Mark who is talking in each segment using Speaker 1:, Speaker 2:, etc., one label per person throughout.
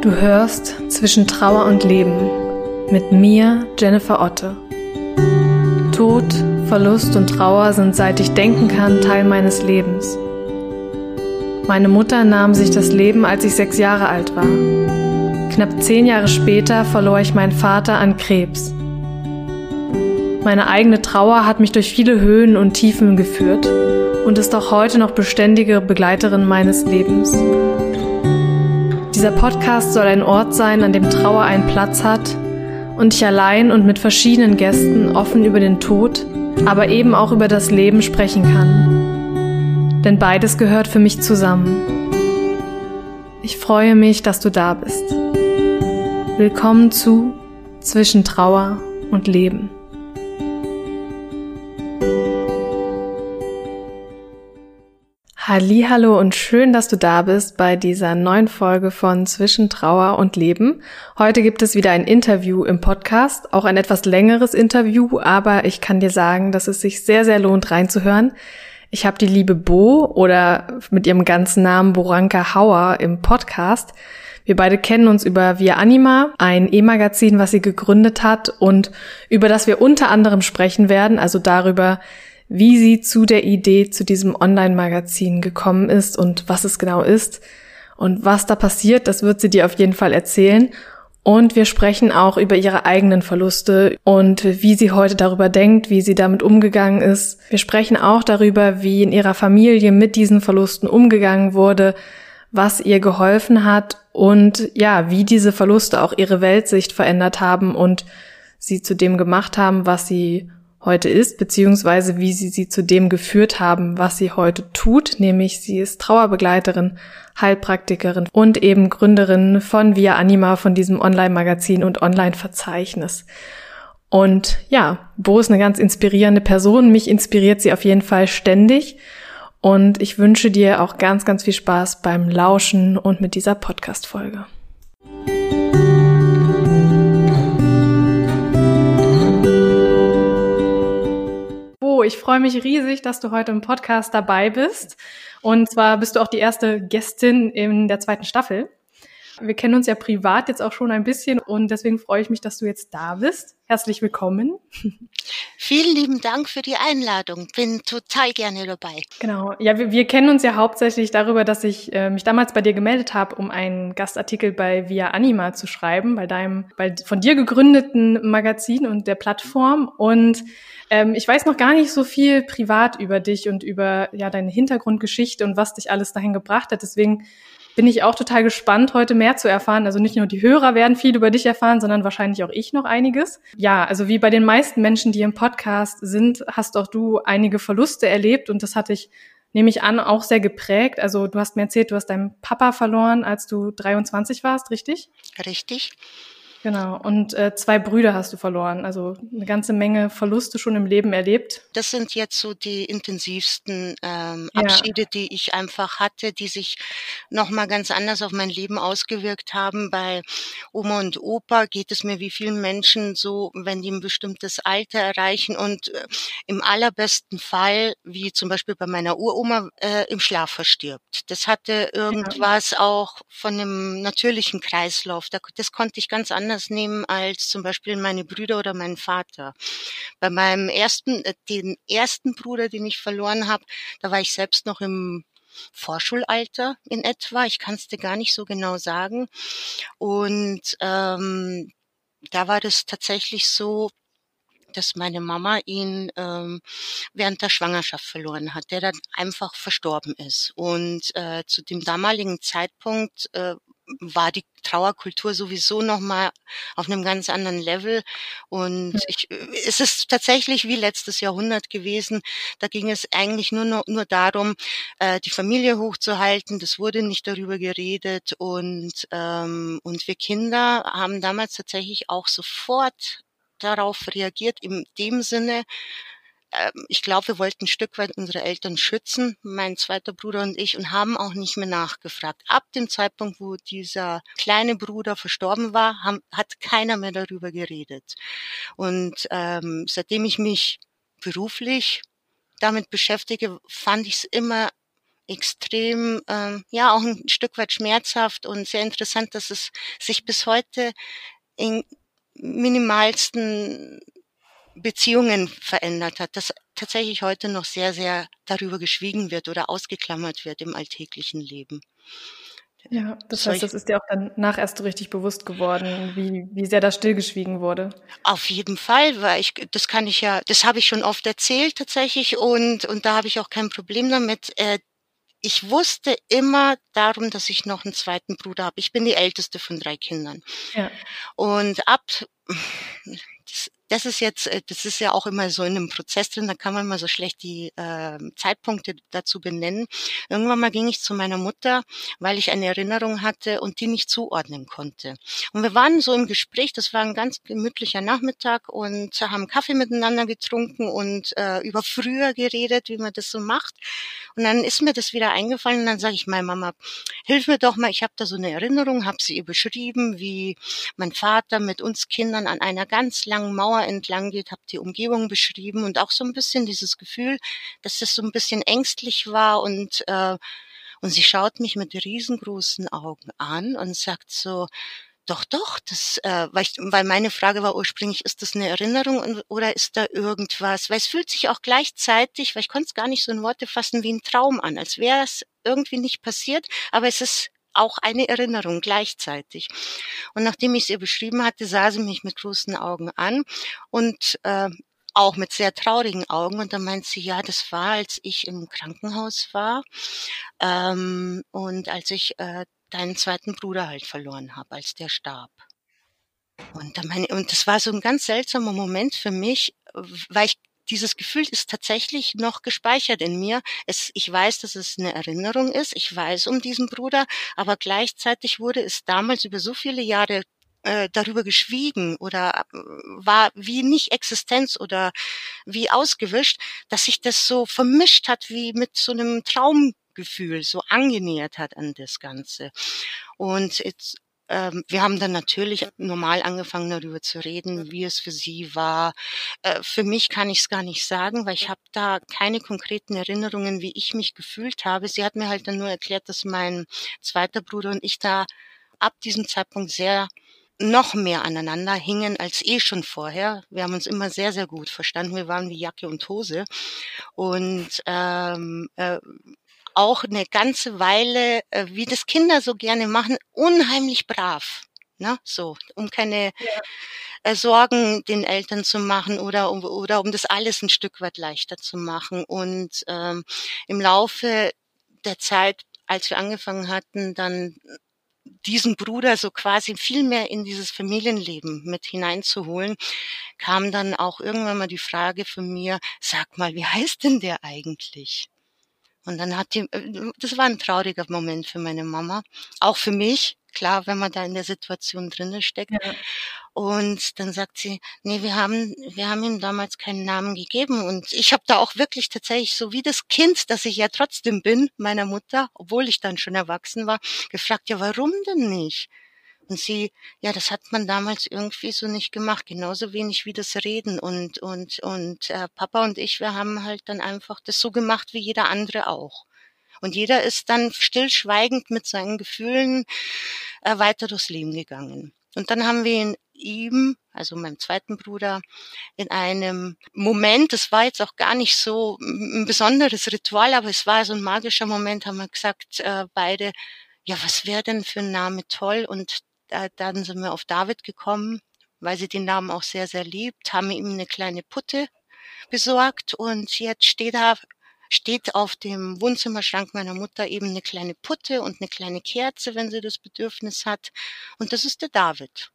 Speaker 1: Du hörst zwischen Trauer und Leben mit mir, Jennifer Otte. Tod, Verlust und Trauer sind seit ich denken kann Teil meines Lebens. Meine Mutter nahm sich das Leben, als ich sechs Jahre alt war. Knapp zehn Jahre später verlor ich meinen Vater an Krebs. Meine eigene Trauer hat mich durch viele Höhen und Tiefen geführt und ist auch heute noch beständige Begleiterin meines Lebens. Dieser Podcast soll ein Ort sein, an dem Trauer einen Platz hat und ich allein und mit verschiedenen Gästen offen über den Tod, aber eben auch über das Leben sprechen kann. Denn beides gehört für mich zusammen. Ich freue mich, dass du da bist. Willkommen zu Zwischen Trauer und Leben. Hallo und schön, dass du da bist bei dieser neuen Folge von Zwischen Trauer und Leben. Heute gibt es wieder ein Interview im Podcast, auch ein etwas längeres Interview, aber ich kann dir sagen, dass es sich sehr, sehr lohnt reinzuhören. Ich habe die liebe Bo oder mit ihrem ganzen Namen Boranka Hauer im Podcast. Wir beide kennen uns über Via Anima, ein E-Magazin, was sie gegründet hat und über das wir unter anderem sprechen werden, also darüber, wie sie zu der Idee zu diesem Online-Magazin gekommen ist und was es genau ist und was da passiert, das wird sie dir auf jeden Fall erzählen. Und wir sprechen auch über ihre eigenen Verluste und wie sie heute darüber denkt, wie sie damit umgegangen ist. Wir sprechen auch darüber, wie in ihrer Familie mit diesen Verlusten umgegangen wurde, was ihr geholfen hat und ja, wie diese Verluste auch ihre Weltsicht verändert haben und sie zu dem gemacht haben, was sie heute ist, beziehungsweise wie sie sie zu dem geführt haben, was sie heute tut, nämlich sie ist Trauerbegleiterin, Heilpraktikerin und eben Gründerin von Via Anima, von diesem Online-Magazin und Online-Verzeichnis. Und ja, Bo ist eine ganz inspirierende Person. Mich inspiriert sie auf jeden Fall ständig. Und ich wünsche dir auch ganz, ganz viel Spaß beim Lauschen und mit dieser Podcast-Folge. Ich freue mich riesig, dass du heute im Podcast dabei bist. Und zwar bist du auch die erste Gästin in der zweiten Staffel. Wir kennen uns ja privat jetzt auch schon ein bisschen und deswegen freue ich mich, dass du jetzt da bist. Herzlich willkommen.
Speaker 2: Vielen lieben Dank für die Einladung. Bin total gerne dabei.
Speaker 1: Genau. Ja, wir, wir kennen uns ja hauptsächlich darüber, dass ich äh, mich damals bei dir gemeldet habe, um einen Gastartikel bei Via Anima zu schreiben, bei deinem, bei von dir gegründeten Magazin und der Plattform. Und ähm, ich weiß noch gar nicht so viel privat über dich und über ja deine Hintergrundgeschichte und was dich alles dahin gebracht hat. Deswegen bin ich auch total gespannt, heute mehr zu erfahren. Also nicht nur die Hörer werden viel über dich erfahren, sondern wahrscheinlich auch ich noch einiges. Ja, also wie bei den meisten Menschen, die im Podcast sind, hast auch du einige Verluste erlebt und das hatte ich nehme ich an, auch sehr geprägt. Also du hast mir erzählt, du hast deinen Papa verloren, als du 23 warst, richtig?
Speaker 2: Richtig.
Speaker 1: Genau. Und äh, zwei Brüder hast du verloren. Also eine ganze Menge Verluste schon im Leben erlebt.
Speaker 2: Das sind jetzt so die intensivsten ähm, Abschiede, ja. die ich einfach hatte, die sich nochmal ganz anders auf mein Leben ausgewirkt haben. Bei Oma und Opa geht es mir wie vielen Menschen so, wenn die ein bestimmtes Alter erreichen und äh, im allerbesten Fall, wie zum Beispiel bei meiner Uroma, äh, im Schlaf verstirbt. Das hatte irgendwas ja. auch von einem natürlichen Kreislauf. Das konnte ich ganz anders anders nehmen als zum Beispiel meine Brüder oder mein Vater. Bei meinem ersten, äh, den ersten Bruder, den ich verloren habe, da war ich selbst noch im Vorschulalter in etwa. Ich kann es dir gar nicht so genau sagen. Und ähm, da war das tatsächlich so, dass meine Mama ihn ähm, während der Schwangerschaft verloren hat, der dann einfach verstorben ist. Und äh, zu dem damaligen Zeitpunkt äh, war die Trauerkultur sowieso noch mal auf einem ganz anderen Level und ich, es ist tatsächlich wie letztes Jahrhundert gewesen. Da ging es eigentlich nur nur, nur darum, äh, die Familie hochzuhalten. Das wurde nicht darüber geredet und ähm, und wir Kinder haben damals tatsächlich auch sofort darauf reagiert in dem Sinne, ich glaube, wir wollten ein Stück weit unsere Eltern schützen, mein zweiter Bruder und ich, und haben auch nicht mehr nachgefragt. Ab dem Zeitpunkt, wo dieser kleine Bruder verstorben war, haben, hat keiner mehr darüber geredet. Und ähm, seitdem ich mich beruflich damit beschäftige, fand ich es immer extrem, ähm, ja, auch ein Stück weit schmerzhaft und sehr interessant, dass es sich bis heute in minimalsten Beziehungen verändert hat, dass tatsächlich heute noch sehr, sehr darüber geschwiegen wird oder ausgeklammert wird im alltäglichen Leben.
Speaker 1: Ja, das heißt, das ist dir auch danach erst so richtig bewusst geworden, wie, wie sehr da stillgeschwiegen wurde.
Speaker 2: Auf jeden Fall, weil ich, das kann ich ja, das habe ich schon oft erzählt tatsächlich und, und da habe ich auch kein Problem damit. Äh, ich wusste immer darum, dass ich noch einen zweiten Bruder habe. Ich bin die älteste von drei Kindern. Ja. Und ab, das, ist jetzt, äh, das ist ja auch immer so in einem Prozess drin, da kann man mal so schlecht die äh, Zeitpunkte dazu benennen. Irgendwann mal ging ich zu meiner Mutter, weil ich eine Erinnerung hatte und die nicht zuordnen konnte. Und wir waren so im Gespräch, das war ein ganz gemütlicher Nachmittag und haben Kaffee miteinander getrunken und äh, über früher geredet, wie man das so macht. Und dann ist mir das wieder eingefallen und dann sage ich meiner Mama, hilf mir doch mal, ich habe da so eine Erinnerung, habe sie ihr beschrieben, wie mein Vater mit uns Kindern an einer ganz langen Mauer Mauer entlang geht, habe die Umgebung beschrieben und auch so ein bisschen dieses Gefühl, dass das so ein bisschen ängstlich war und äh, und sie schaut mich mit riesengroßen Augen an und sagt so, doch, doch, das, äh, weil, ich, weil meine Frage war ursprünglich, ist das eine Erinnerung oder ist da irgendwas? Weil es fühlt sich auch gleichzeitig, weil ich konnte es gar nicht so in Worte fassen, wie ein Traum an, als wäre es irgendwie nicht passiert, aber es ist auch eine Erinnerung gleichzeitig. Und nachdem ich ihr beschrieben hatte, sah sie mich mit großen Augen an und äh, auch mit sehr traurigen Augen. Und dann meint sie, ja, das war, als ich im Krankenhaus war ähm, und als ich äh, deinen zweiten Bruder halt verloren habe, als der starb. Und, dann meine, und das war so ein ganz seltsamer Moment für mich, weil ich dieses Gefühl ist tatsächlich noch gespeichert in mir. Es, ich weiß, dass es eine Erinnerung ist. Ich weiß um diesen Bruder, aber gleichzeitig wurde es damals über so viele Jahre äh, darüber geschwiegen oder äh, war wie nicht Existenz oder wie ausgewischt, dass sich das so vermischt hat wie mit so einem Traumgefühl, so angenähert hat an das Ganze. Und jetzt ähm, wir haben dann natürlich normal angefangen darüber zu reden, wie es für sie war. Äh, für mich kann ich es gar nicht sagen, weil ich habe da keine konkreten Erinnerungen, wie ich mich gefühlt habe. Sie hat mir halt dann nur erklärt, dass mein zweiter Bruder und ich da ab diesem Zeitpunkt sehr noch mehr aneinander hingen als eh schon vorher. Wir haben uns immer sehr, sehr gut verstanden. Wir waren wie Jacke und Hose. Und ähm, äh, auch eine ganze Weile, äh, wie das Kinder so gerne machen, unheimlich brav. Ne? So, um keine ja. äh, Sorgen den Eltern zu machen oder um, oder um das alles ein Stück weit leichter zu machen. Und ähm, im Laufe der Zeit, als wir angefangen hatten, dann diesen Bruder so quasi viel mehr in dieses Familienleben mit hineinzuholen, kam dann auch irgendwann mal die Frage von mir, sag mal, wie heißt denn der eigentlich? Und dann hat die, äh, das war ein trauriger Moment für meine Mama, auch für mich, klar, wenn man da in der Situation drinnen steckt. Ja. Und dann sagt sie, nee, wir haben, wir haben ihm damals keinen Namen gegeben. Und ich habe da auch wirklich tatsächlich so wie das Kind, das ich ja trotzdem bin, meiner Mutter, obwohl ich dann schon erwachsen war, gefragt, ja, warum denn nicht? Und sie, ja, das hat man damals irgendwie so nicht gemacht, genauso wenig wie das Reden. Und, und, und äh, Papa und ich, wir haben halt dann einfach das so gemacht wie jeder andere auch. Und jeder ist dann stillschweigend mit seinen Gefühlen äh, weiter durchs Leben gegangen. Und dann haben wir in ihm, also meinem zweiten Bruder, in einem Moment, das war jetzt auch gar nicht so ein besonderes Ritual, aber es war so ein magischer Moment, haben wir gesagt, äh, beide, ja, was wäre denn für ein Name toll? Und da, dann sind wir auf David gekommen, weil sie den Namen auch sehr, sehr liebt, haben ihm eine kleine Putte besorgt und jetzt steht da steht auf dem Wohnzimmerschrank meiner Mutter eben eine kleine Putte und eine kleine Kerze, wenn sie das Bedürfnis hat. Und das ist der David.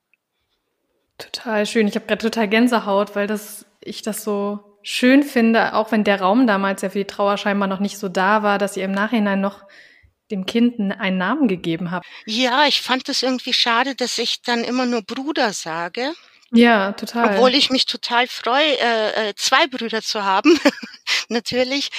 Speaker 1: Total schön. Ich habe gerade total Gänsehaut, weil das ich das so schön finde, auch wenn der Raum damals ja für die Trauer scheinbar noch nicht so da war, dass ihr im Nachhinein noch dem Kind einen Namen gegeben habt.
Speaker 2: Ja, ich fand es irgendwie schade, dass ich dann immer nur Bruder sage.
Speaker 1: Ja, total.
Speaker 2: Obwohl ich mich total freue, äh, äh zwei Brüder zu haben, natürlich.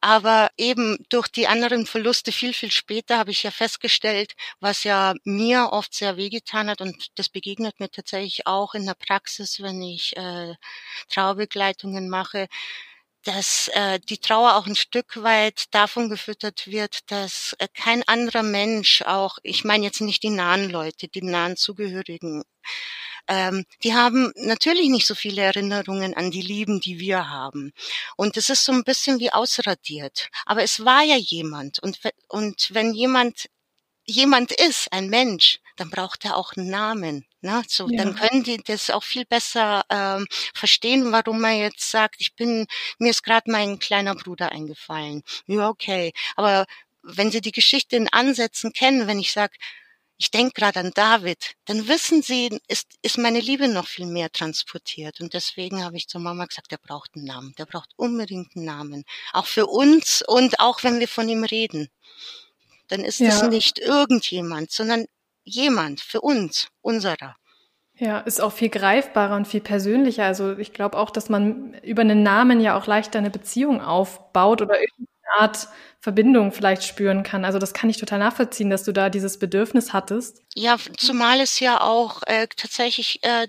Speaker 2: Aber eben durch die anderen Verluste viel, viel später habe ich ja festgestellt, was ja mir oft sehr wehgetan hat und das begegnet mir tatsächlich auch in der Praxis, wenn ich äh, Traubegleitungen mache, dass äh, die Trauer auch ein Stück weit davon gefüttert wird, dass äh, kein anderer Mensch auch, ich meine jetzt nicht die nahen Leute, die nahen Zugehörigen, ähm, die haben natürlich nicht so viele Erinnerungen an die Lieben, die wir haben. Und es ist so ein bisschen wie ausradiert. Aber es war ja jemand. Und, und wenn jemand jemand ist, ein Mensch, dann braucht er auch einen Namen. Ne? So, ja. dann können die das auch viel besser ähm, verstehen, warum man jetzt sagt, ich bin, mir ist gerade mein kleiner Bruder eingefallen. Ja, okay. Aber wenn sie die Geschichte in Ansätzen kennen, wenn ich sage, ich denke gerade an David, dann wissen sie, ist, ist meine Liebe noch viel mehr transportiert. Und deswegen habe ich zur Mama gesagt, der braucht einen Namen, der braucht unbedingt einen Namen. Auch für uns und auch wenn wir von ihm reden. Dann ist es ja. nicht irgendjemand, sondern jemand für uns, unserer.
Speaker 1: Ja, ist auch viel greifbarer und viel persönlicher. Also ich glaube auch, dass man über einen Namen ja auch leichter eine Beziehung aufbaut oder irgendeine Art Verbindung vielleicht spüren kann. Also das kann ich total nachvollziehen, dass du da dieses Bedürfnis hattest.
Speaker 2: Ja, zumal es ja auch äh, tatsächlich äh,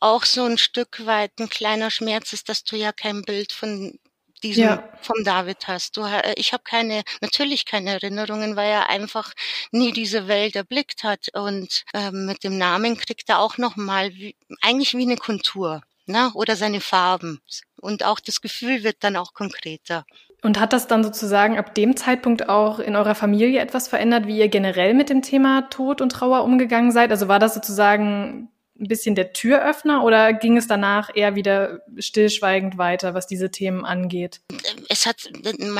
Speaker 2: auch so ein Stück weit ein kleiner Schmerz ist, dass du ja kein Bild von diesen ja. vom David hast. Du, äh, ich habe keine, natürlich keine Erinnerungen, weil er einfach nie diese Welt erblickt hat. Und ähm, mit dem Namen kriegt er auch nochmal eigentlich wie eine Kontur. Ne? Oder seine Farben. Und auch das Gefühl wird dann auch konkreter.
Speaker 1: Und hat das dann sozusagen ab dem Zeitpunkt auch in eurer Familie etwas verändert, wie ihr generell mit dem Thema Tod und Trauer umgegangen seid? Also war das sozusagen ein bisschen der Türöffner oder ging es danach eher wieder stillschweigend weiter, was diese Themen angeht?
Speaker 2: Es hat,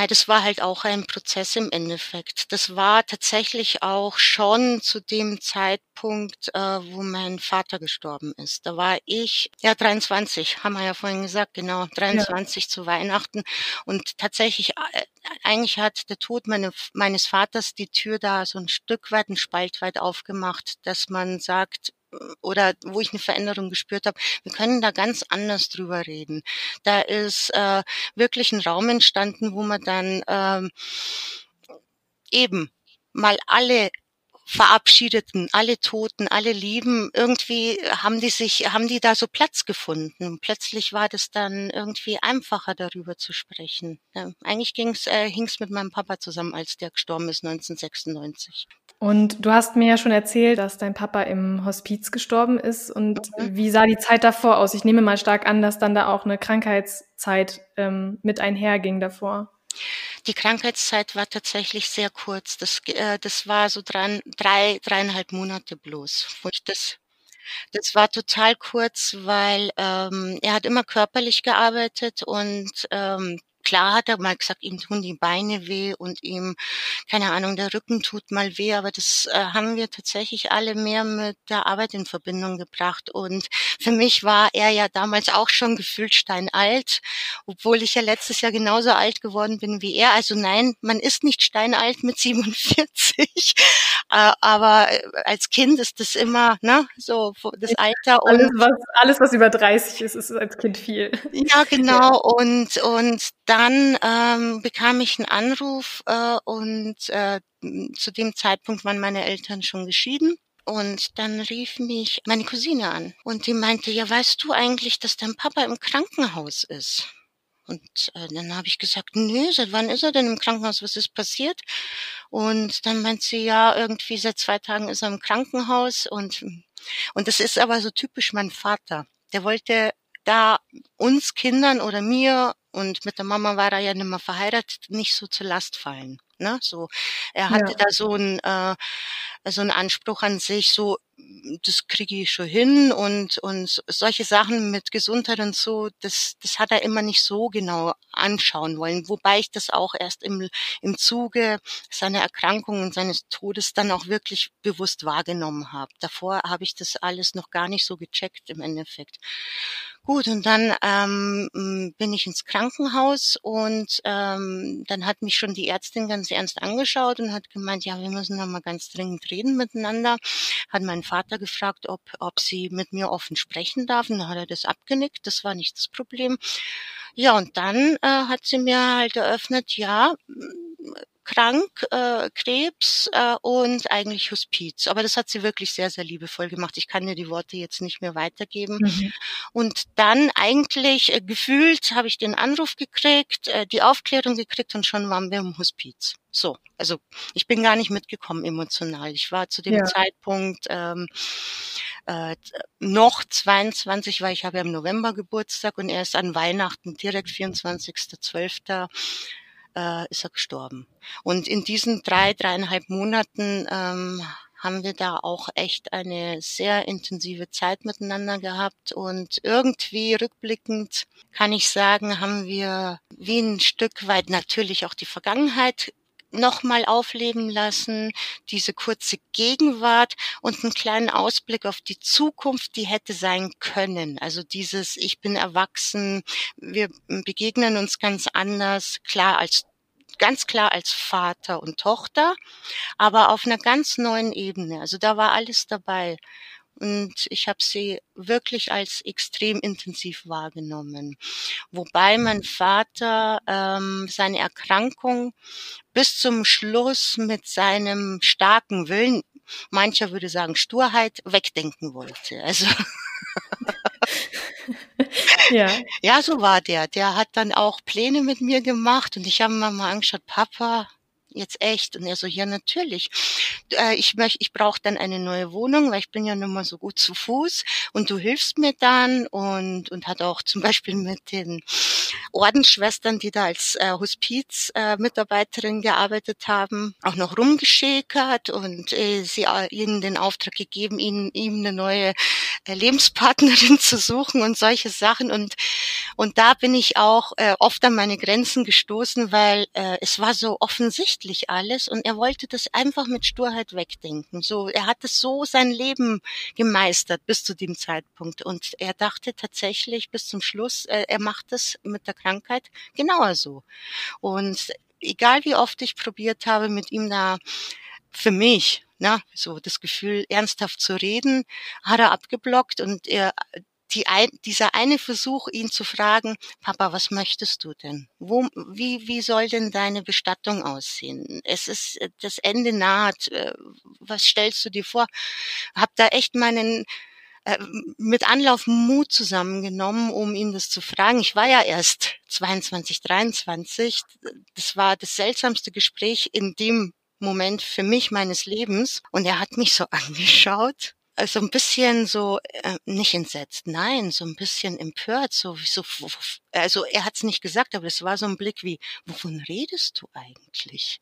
Speaker 2: das war halt auch ein Prozess im Endeffekt. Das war tatsächlich auch schon zu dem Zeitpunkt, äh, wo mein Vater gestorben ist. Da war ich, ja, 23, haben wir ja vorhin gesagt, genau, 23 ja. zu Weihnachten. Und tatsächlich, äh, eigentlich hat der Tod meine, meines Vaters die Tür da so ein Stück weit, ein Spalt weit aufgemacht, dass man sagt, oder wo ich eine Veränderung gespürt habe, wir können da ganz anders drüber reden. Da ist äh, wirklich ein Raum entstanden, wo man dann ähm, eben mal alle Verabschiedeten, alle Toten, alle Lieben, irgendwie haben die sich, haben die da so Platz gefunden. Plötzlich war das dann irgendwie einfacher, darüber zu sprechen. Ja, eigentlich ging's, äh, hing's mit meinem Papa zusammen, als der gestorben ist 1996.
Speaker 1: Und du hast mir ja schon erzählt, dass dein Papa im Hospiz gestorben ist. Und mhm. wie sah die Zeit davor aus? Ich nehme mal stark an, dass dann da auch eine Krankheitszeit ähm, mit einherging davor.
Speaker 2: Die Krankheitszeit war tatsächlich sehr kurz. Das, äh, das war so drei, drei, dreieinhalb Monate bloß. Wo ich das, das war total kurz, weil ähm, er hat immer körperlich gearbeitet und ähm, Klar hat er mal gesagt, ihm tun die Beine weh und ihm, keine Ahnung, der Rücken tut mal weh, aber das äh, haben wir tatsächlich alle mehr mit der Arbeit in Verbindung gebracht. Und für mich war er ja damals auch schon gefühlt steinalt, obwohl ich ja letztes Jahr genauso alt geworden bin wie er. Also nein, man ist nicht steinalt mit 47, äh, aber äh, als Kind ist das immer, ne, so das Alter.
Speaker 1: Und alles, was, alles, was über 30 ist, ist als Kind viel.
Speaker 2: Ja, genau. Und, und dann ähm, bekam ich einen Anruf äh, und äh, zu dem Zeitpunkt waren meine Eltern schon geschieden. Und dann rief mich meine Cousine an und die meinte, ja, weißt du eigentlich, dass dein Papa im Krankenhaus ist? Und äh, dann habe ich gesagt, nö, seit wann ist er denn im Krankenhaus? Was ist passiert? Und dann meint sie, ja, irgendwie seit zwei Tagen ist er im Krankenhaus. Und, und das ist aber so typisch mein Vater. Der wollte da uns Kindern oder mir und mit der Mama war er ja nicht mehr verheiratet, nicht so zur Last fallen. Ne? So, er hatte ja. da so ein äh, so einen Anspruch an sich, so das kriege ich schon hin und und solche Sachen mit Gesundheit und so, das das hat er immer nicht so genau anschauen wollen, wobei ich das auch erst im im Zuge seiner Erkrankung und seines Todes dann auch wirklich bewusst wahrgenommen habe. Davor habe ich das alles noch gar nicht so gecheckt im Endeffekt. Gut, und dann ähm, bin ich ins Krankenhaus und ähm, dann hat mich schon die Ärztin ganz ernst angeschaut und hat gemeint, ja, wir müssen noch mal ganz dringend reden miteinander. Hat meinen Vater gefragt, ob, ob sie mit mir offen sprechen darf. Und dann hat er das abgenickt, das war nicht das Problem. Ja, und dann äh, hat sie mir halt eröffnet, ja, krank, äh, Krebs äh, und eigentlich Hospiz. Aber das hat sie wirklich sehr, sehr liebevoll gemacht. Ich kann dir die Worte jetzt nicht mehr weitergeben. Mhm. Und dann eigentlich äh, gefühlt habe ich den Anruf gekriegt, äh, die Aufklärung gekriegt und schon waren wir im Hospiz. So, also ich bin gar nicht mitgekommen emotional. Ich war zu dem ja. Zeitpunkt ähm, äh, noch 22, weil ich habe ja im November Geburtstag und erst an Weihnachten direkt 24.12 äh, ist er gestorben. Und in diesen drei, dreieinhalb Monaten ähm, haben wir da auch echt eine sehr intensive Zeit miteinander gehabt. Und irgendwie rückblickend kann ich sagen, haben wir wie ein Stück weit natürlich auch die Vergangenheit nochmal aufleben lassen, diese kurze Gegenwart und einen kleinen Ausblick auf die Zukunft, die hätte sein können. Also dieses, ich bin erwachsen, wir begegnen uns ganz anders, klar als ganz klar als Vater und Tochter, aber auf einer ganz neuen Ebene. Also da war alles dabei. Und ich habe sie wirklich als extrem intensiv wahrgenommen. Wobei mein Vater ähm, seine Erkrankung bis zum Schluss mit seinem starken Willen, mancher würde sagen Sturheit, wegdenken wollte. Also ja. ja, so war der. Der hat dann auch Pläne mit mir gemacht und ich habe mir mal angeschaut, Papa, jetzt echt? Und er so, ja, natürlich. Äh, ich möchte, ich brauche dann eine neue Wohnung, weil ich bin ja nun mal so gut zu Fuß und du hilfst mir dann und, und hat auch zum Beispiel mit den Ordensschwestern, die da als äh, Hospiz-Mitarbeiterin äh, gearbeitet haben, auch noch rumgeschäkert und äh, sie äh, ihnen den Auftrag gegeben, ihnen, ihm eine neue Lebenspartnerin zu suchen und solche Sachen. Und, und da bin ich auch äh, oft an meine Grenzen gestoßen, weil äh, es war so offensichtlich alles und er wollte das einfach mit Sturheit wegdenken. So, er hat es so sein Leben gemeistert bis zu dem Zeitpunkt und er dachte tatsächlich bis zum Schluss, äh, er macht es mit der Krankheit genauer so. Und egal wie oft ich probiert habe, mit ihm da für mich, na, so das Gefühl, ernsthaft zu reden, hat er abgeblockt und er, die ein, dieser eine Versuch, ihn zu fragen, Papa, was möchtest du denn? Wo, wie, wie soll denn deine Bestattung aussehen? Es ist, das Ende naht. Äh, was stellst du dir vor? Hab da echt meinen, äh, mit Anlauf Mut zusammengenommen, um ihn das zu fragen. Ich war ja erst 22, 23. Das war das seltsamste Gespräch in dem Moment für mich meines Lebens. Und er hat mich so angeschaut so ein bisschen so äh, nicht entsetzt, nein, so ein bisschen empört, so wie so also er hat es nicht gesagt, aber es war so ein Blick wie wovon redest du eigentlich?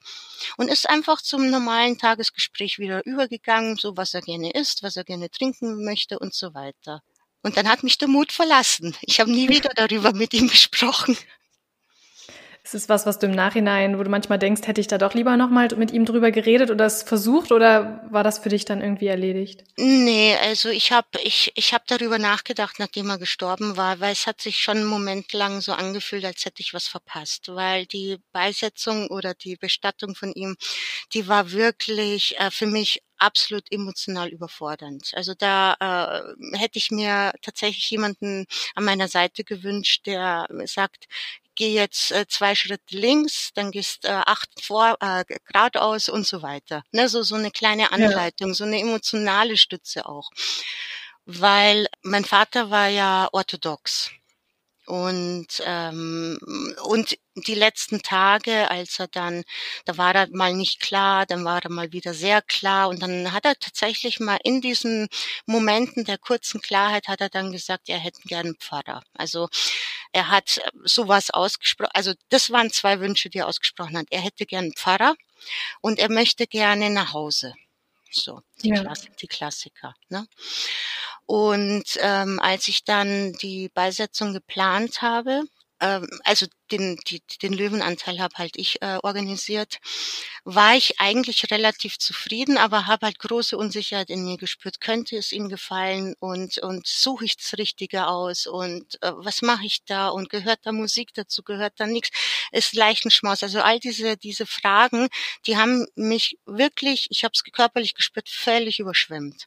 Speaker 2: Und ist einfach zum normalen Tagesgespräch wieder übergegangen, so was er gerne isst, was er gerne trinken möchte und so weiter. Und dann hat mich der Mut verlassen. Ich habe nie wieder darüber mit ihm gesprochen.
Speaker 1: Ist es was, was du im Nachhinein, wo du manchmal denkst, hätte ich da doch lieber nochmal mit ihm drüber geredet oder es versucht oder war das für dich dann irgendwie erledigt?
Speaker 2: Nee, also ich habe ich, ich hab darüber nachgedacht, nachdem er gestorben war, weil es hat sich schon einen Moment lang so angefühlt, als hätte ich was verpasst, weil die Beisetzung oder die Bestattung von ihm, die war wirklich äh, für mich absolut emotional überfordernd. Also da äh, hätte ich mir tatsächlich jemanden an meiner Seite gewünscht, der sagt, geh jetzt äh, zwei Schritte links, dann gehst äh, acht vor äh, geradeaus und so weiter. Ne, so so eine kleine Anleitung, ja. so eine emotionale Stütze auch, weil mein Vater war ja orthodox und, ähm, und die letzten Tage, als er dann, da war er mal nicht klar, dann war er mal wieder sehr klar und dann hat er tatsächlich mal in diesen Momenten der kurzen Klarheit hat er dann gesagt, er hätte gern einen Pfarrer. Also er hat sowas ausgesprochen, also das waren zwei Wünsche, die er ausgesprochen hat. Er hätte gern einen Pfarrer und er möchte gerne nach Hause. So, die, ja. Klass die Klassiker. Ne? Und ähm, als ich dann die Beisetzung geplant habe, ähm, also den, die, den Löwenanteil habe halt ich äh, organisiert, war ich eigentlich relativ zufrieden, aber habe halt große Unsicherheit in mir gespürt. Könnte es ihm gefallen und und suche ich das Richtige aus und äh, was mache ich da und gehört da Musik dazu, gehört da nichts? Ist Leichenschmaus. Also all diese diese Fragen, die haben mich wirklich, ich habe es körperlich gespürt, völlig überschwemmt.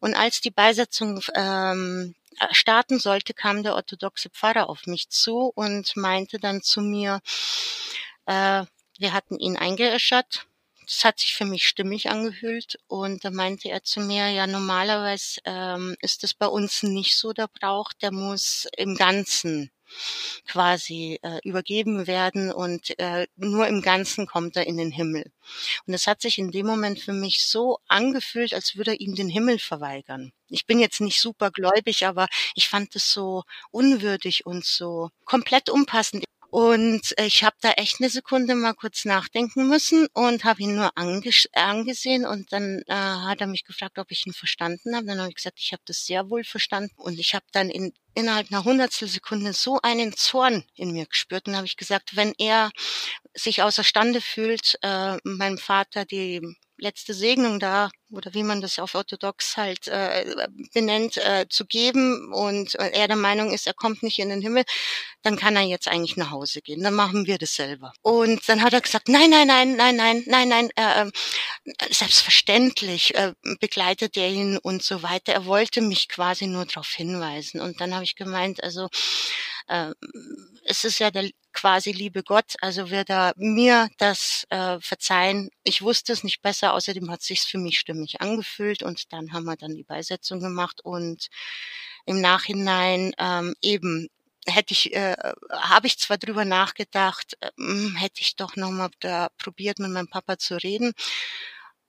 Speaker 2: Und als die Beisetzung ähm, äh, starten sollte, kam der orthodoxe Pfarrer auf mich zu und meinte dann zu mir, äh, Wir hatten ihn eingeäschert. Das hat sich für mich stimmig angefühlt und da meinte er zu mir, ja normalerweise ähm, ist es bei uns nicht so der Brauch, der muss im Ganzen quasi äh, übergeben werden und äh, nur im Ganzen kommt er in den Himmel. Und es hat sich in dem Moment für mich so angefühlt, als würde er ihm den Himmel verweigern. Ich bin jetzt nicht super gläubig, aber ich fand es so unwürdig und so komplett unpassend. Und ich habe da echt eine Sekunde mal kurz nachdenken müssen und habe ihn nur angesehen und dann äh, hat er mich gefragt, ob ich ihn verstanden habe. Dann habe ich gesagt, ich habe das sehr wohl verstanden und ich habe dann in, innerhalb einer Hundertstelsekunde so einen Zorn in mir gespürt. Und habe ich gesagt, wenn er sich außerstande fühlt, äh, meinem Vater die letzte Segnung da oder wie man das auf orthodox halt äh, benennt, äh, zu geben und er der Meinung ist, er kommt nicht in den Himmel, dann kann er jetzt eigentlich nach Hause gehen. Dann machen wir das selber. Und dann hat er gesagt, nein, nein, nein, nein, nein, nein, nein, äh, selbstverständlich äh, begleitet er ihn und so weiter. Er wollte mich quasi nur darauf hinweisen. Und dann habe ich gemeint, also äh, es ist ja der quasi liebe Gott, also wird er mir das äh, verzeihen. Ich wusste es nicht besser, außerdem hat sich's für mich stimmig angefühlt und dann haben wir dann die Beisetzung gemacht und im Nachhinein ähm, eben hätte ich, äh, habe ich zwar drüber nachgedacht, äh, hätte ich doch nochmal da probiert, mit meinem Papa zu reden.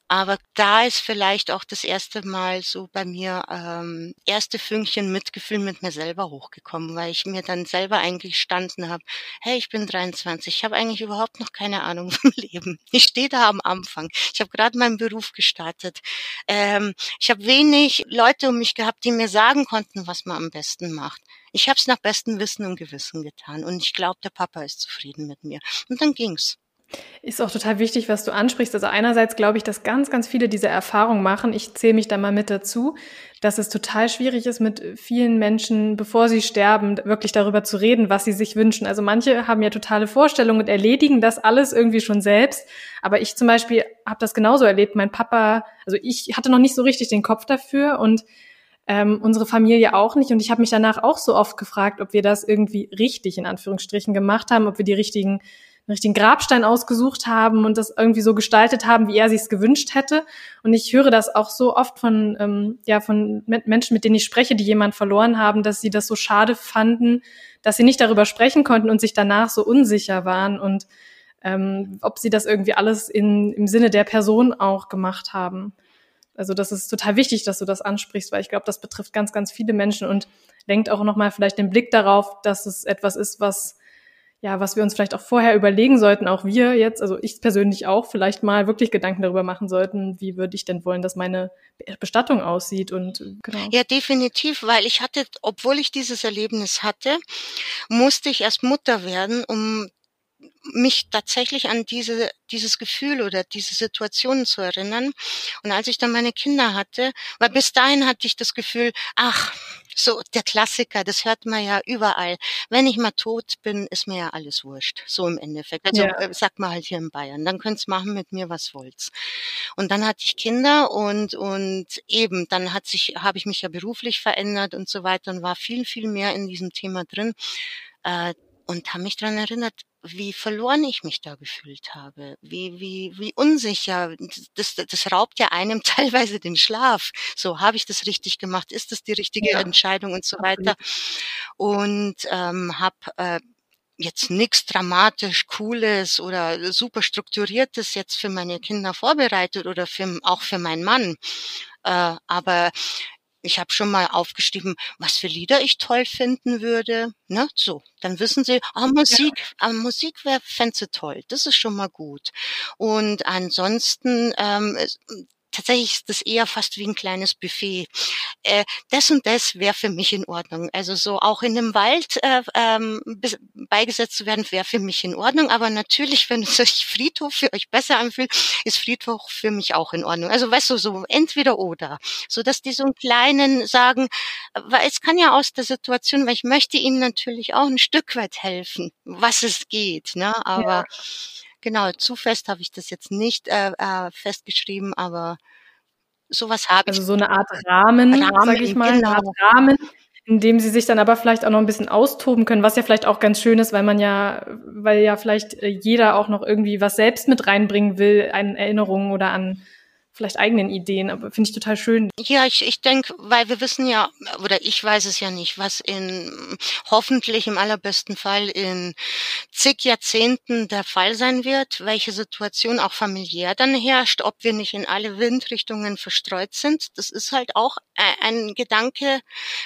Speaker 2: Aber da ist vielleicht auch das erste Mal so bei mir ähm, erste Fünkchen Mitgefühl mit mir selber hochgekommen, weil ich mir dann selber eigentlich standen habe, hey, ich bin 23, ich habe eigentlich überhaupt noch keine Ahnung vom Leben. Ich stehe da am Anfang. Ich habe gerade meinen Beruf gestartet. Ähm, ich habe wenig Leute um mich gehabt, die mir sagen konnten, was man am besten macht. Ich habe es nach bestem Wissen und Gewissen getan und ich glaube, der Papa ist zufrieden mit mir. Und dann ging's.
Speaker 1: Ist auch total wichtig, was du ansprichst. Also einerseits glaube ich, dass ganz, ganz viele diese Erfahrung machen. Ich zähle mich da mal mit dazu, dass es total schwierig ist, mit vielen Menschen, bevor sie sterben, wirklich darüber zu reden, was sie sich wünschen. Also manche haben ja totale Vorstellungen und erledigen das alles irgendwie schon selbst. Aber ich zum Beispiel habe das genauso erlebt. Mein Papa, also ich hatte noch nicht so richtig den Kopf dafür und ähm, unsere Familie auch nicht. Und ich habe mich danach auch so oft gefragt, ob wir das irgendwie richtig in Anführungsstrichen gemacht haben, ob wir die richtigen einen richtigen Grabstein ausgesucht haben und das irgendwie so gestaltet haben, wie er sich es gewünscht hätte. Und ich höre das auch so oft von, ähm, ja, von Menschen, mit denen ich spreche, die jemand verloren haben, dass sie das so schade fanden, dass sie nicht darüber sprechen konnten und sich danach so unsicher waren und ähm, ob sie das irgendwie alles in, im Sinne der Person auch gemacht haben. Also das ist total wichtig, dass du das ansprichst, weil ich glaube, das betrifft ganz, ganz viele Menschen und lenkt auch nochmal vielleicht den Blick darauf, dass es etwas ist, was ja, was wir uns vielleicht auch vorher überlegen sollten, auch wir jetzt, also ich persönlich auch, vielleicht mal wirklich Gedanken darüber machen sollten, wie würde ich denn wollen, dass meine Bestattung aussieht und
Speaker 2: genau. Ja, definitiv, weil ich hatte, obwohl ich dieses Erlebnis hatte, musste ich erst Mutter werden, um mich tatsächlich an diese, dieses Gefühl oder diese Situation zu erinnern. Und als ich dann meine Kinder hatte, weil bis dahin hatte ich das Gefühl, ach, so der Klassiker, das hört man ja überall. Wenn ich mal tot bin, ist mir ja alles wurscht. So im Endeffekt. Also ja. Äh, sagt man halt hier in Bayern. Dann könnt's machen mit mir, was wollt's. Und dann hatte ich Kinder und, und eben, dann hat sich, habe ich mich ja beruflich verändert und so weiter und war viel, viel mehr in diesem Thema drin. Äh, und habe mich daran erinnert, wie verloren ich mich da gefühlt habe, wie, wie, wie unsicher. Das, das raubt ja einem teilweise den Schlaf. So, habe ich das richtig gemacht? Ist das die richtige ja. Entscheidung und so weiter? Und ähm, habe äh, jetzt nichts dramatisch Cooles oder super strukturiertes jetzt für meine Kinder vorbereitet oder für, auch für meinen Mann. Äh, aber ich habe schon mal aufgeschrieben, was für Lieder ich toll finden würde. Ne? So, dann wissen Sie, ah, Musik, ja. ah, Musik wäre fände toll. Das ist schon mal gut. Und ansonsten ähm, tatsächlich ist das eher fast wie ein kleines Buffet. Äh, das und das wäre für mich in Ordnung. Also so auch in dem Wald äh, ähm, beigesetzt zu werden, wäre für mich in Ordnung. Aber natürlich, wenn es euch Friedhof für euch besser anfühlt, ist Friedhof für mich auch in Ordnung. Also weißt du, so entweder oder. So dass die so einen kleinen sagen, weil es kann ja aus der Situation, weil ich möchte ihnen natürlich auch ein Stück weit helfen, was es geht. Ne? Aber ja Genau, zu fest habe ich das jetzt nicht äh, äh, festgeschrieben, aber sowas habe
Speaker 1: ich. Also so eine Art Rahmen, Rahmen sage ich mal, genau. eine Art Rahmen, in dem sie sich dann aber vielleicht auch noch ein bisschen austoben können, was ja vielleicht auch ganz schön ist, weil man ja, weil ja vielleicht äh, jeder auch noch irgendwie was selbst mit reinbringen will, an Erinnerungen oder an vielleicht eigenen Ideen, aber finde ich total schön.
Speaker 2: Ja, ich, ich denke, weil wir wissen ja, oder ich weiß es ja nicht, was in hoffentlich im allerbesten Fall in zig Jahrzehnten der Fall sein wird, welche Situation auch familiär dann herrscht, ob wir nicht in alle Windrichtungen verstreut sind. Das ist halt auch ein Gedanke,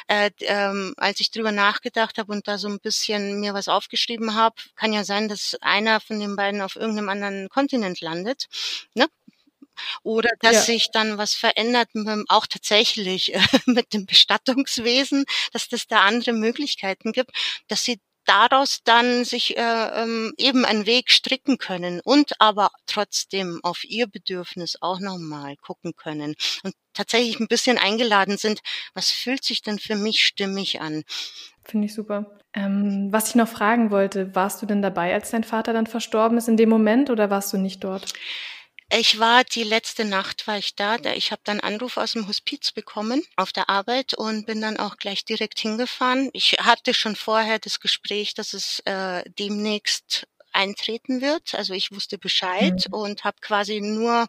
Speaker 2: äh, ähm, als ich drüber nachgedacht habe und da so ein bisschen mir was aufgeschrieben habe, kann ja sein, dass einer von den beiden auf irgendeinem anderen Kontinent landet. Ne? Oder dass ja. sich dann was verändert, auch tatsächlich äh, mit dem Bestattungswesen, dass das da andere Möglichkeiten gibt, dass sie daraus dann sich äh, ähm, eben einen Weg stricken können und aber trotzdem auf ihr Bedürfnis auch nochmal gucken können und tatsächlich ein bisschen eingeladen sind, was fühlt sich denn für mich stimmig an?
Speaker 1: Finde ich super. Ähm, was ich noch fragen wollte, warst du denn dabei, als dein Vater dann verstorben ist in dem Moment oder warst du nicht dort?
Speaker 2: Ich war die letzte Nacht war ich da. Ich habe dann Anruf aus dem Hospiz bekommen auf der Arbeit und bin dann auch gleich direkt hingefahren. Ich hatte schon vorher das Gespräch, dass es äh, demnächst eintreten wird. Also ich wusste Bescheid mhm. und habe quasi nur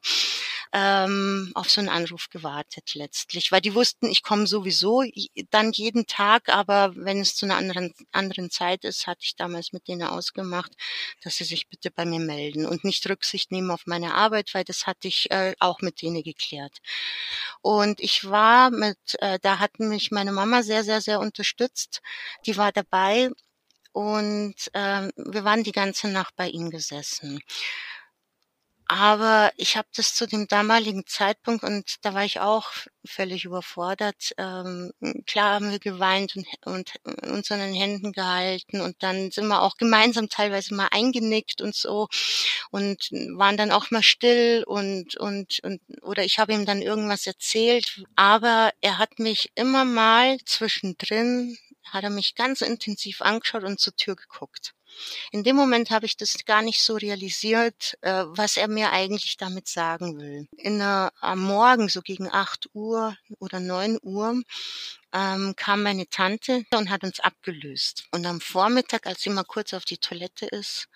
Speaker 2: ähm, auf so einen Anruf gewartet letztlich, weil die wussten, ich komme sowieso dann jeden Tag, aber wenn es zu einer anderen anderen Zeit ist, hatte ich damals mit denen ausgemacht, dass sie sich bitte bei mir melden und nicht Rücksicht nehmen auf meine Arbeit, weil das hatte ich äh, auch mit denen geklärt. Und ich war mit, äh, da hat mich meine Mama sehr, sehr, sehr unterstützt. Die war dabei und ähm, wir waren die ganze Nacht bei ihm gesessen. Aber ich habe das zu dem damaligen Zeitpunkt und da war ich auch völlig überfordert. Ähm, klar haben wir geweint und, und uns an den Händen gehalten und dann sind wir auch gemeinsam teilweise mal eingenickt und so und waren dann auch mal still und und und oder ich habe ihm dann irgendwas erzählt. Aber er hat mich immer mal zwischendrin hat er mich ganz intensiv angeschaut und zur Tür geguckt. In dem Moment habe ich das gar nicht so realisiert, äh, was er mir eigentlich damit sagen will. In der, am Morgen, so gegen acht Uhr oder neun Uhr, ähm, kam meine Tante und hat uns abgelöst. Und am Vormittag, als sie mal kurz auf die Toilette ist,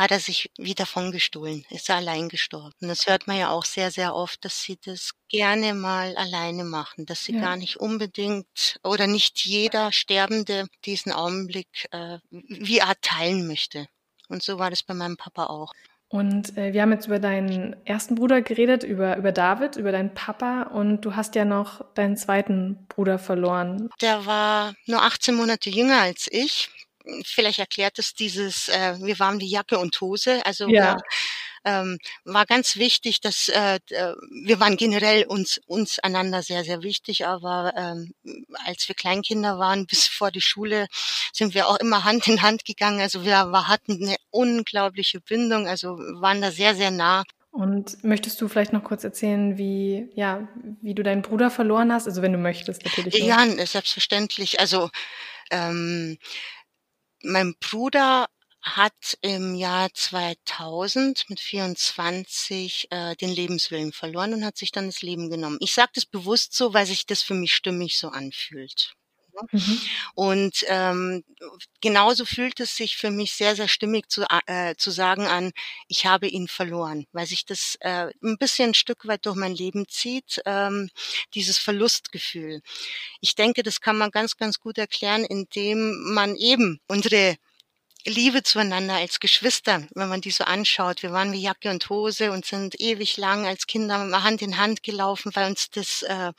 Speaker 2: hat er sich wieder von gestohlen, ist er allein gestorben. Das hört man ja auch sehr, sehr oft, dass sie das gerne mal alleine machen, dass sie ja. gar nicht unbedingt oder nicht jeder Sterbende diesen Augenblick äh, wie Art teilen möchte. Und so war das bei meinem Papa auch.
Speaker 1: Und äh, wir haben jetzt über deinen ersten Bruder geredet, über, über David, über deinen Papa und du hast ja noch deinen zweiten Bruder verloren.
Speaker 2: Der war nur 18 Monate jünger als ich vielleicht erklärt es dieses, äh, wir waren die Jacke und Hose. Also ja. ähm, war ganz wichtig, dass äh, wir waren generell uns uns einander sehr sehr wichtig, aber ähm, als wir Kleinkinder waren bis vor die Schule sind wir auch immer Hand in Hand gegangen. Also wir, wir hatten eine unglaubliche Bindung, also waren da sehr sehr nah.
Speaker 1: Und möchtest du vielleicht noch kurz erzählen, wie ja wie du deinen Bruder verloren hast? Also wenn du möchtest natürlich.
Speaker 2: Ja, selbstverständlich. Also ähm, mein Bruder hat im Jahr 2000 mit 24 äh, den Lebenswillen verloren und hat sich dann das Leben genommen. Ich sage das bewusst so, weil sich das für mich stimmig so anfühlt. Mhm. Und ähm, genauso fühlt es sich für mich sehr, sehr stimmig zu, äh, zu sagen an, ich habe ihn verloren, weil sich das äh, ein bisschen ein Stück weit durch mein Leben zieht, ähm, dieses Verlustgefühl. Ich denke, das kann man ganz, ganz gut erklären, indem man eben unsere Liebe zueinander als Geschwister, wenn man die so anschaut. Wir waren wie Jacke und Hose und sind ewig lang als Kinder Hand in Hand gelaufen, weil uns das äh,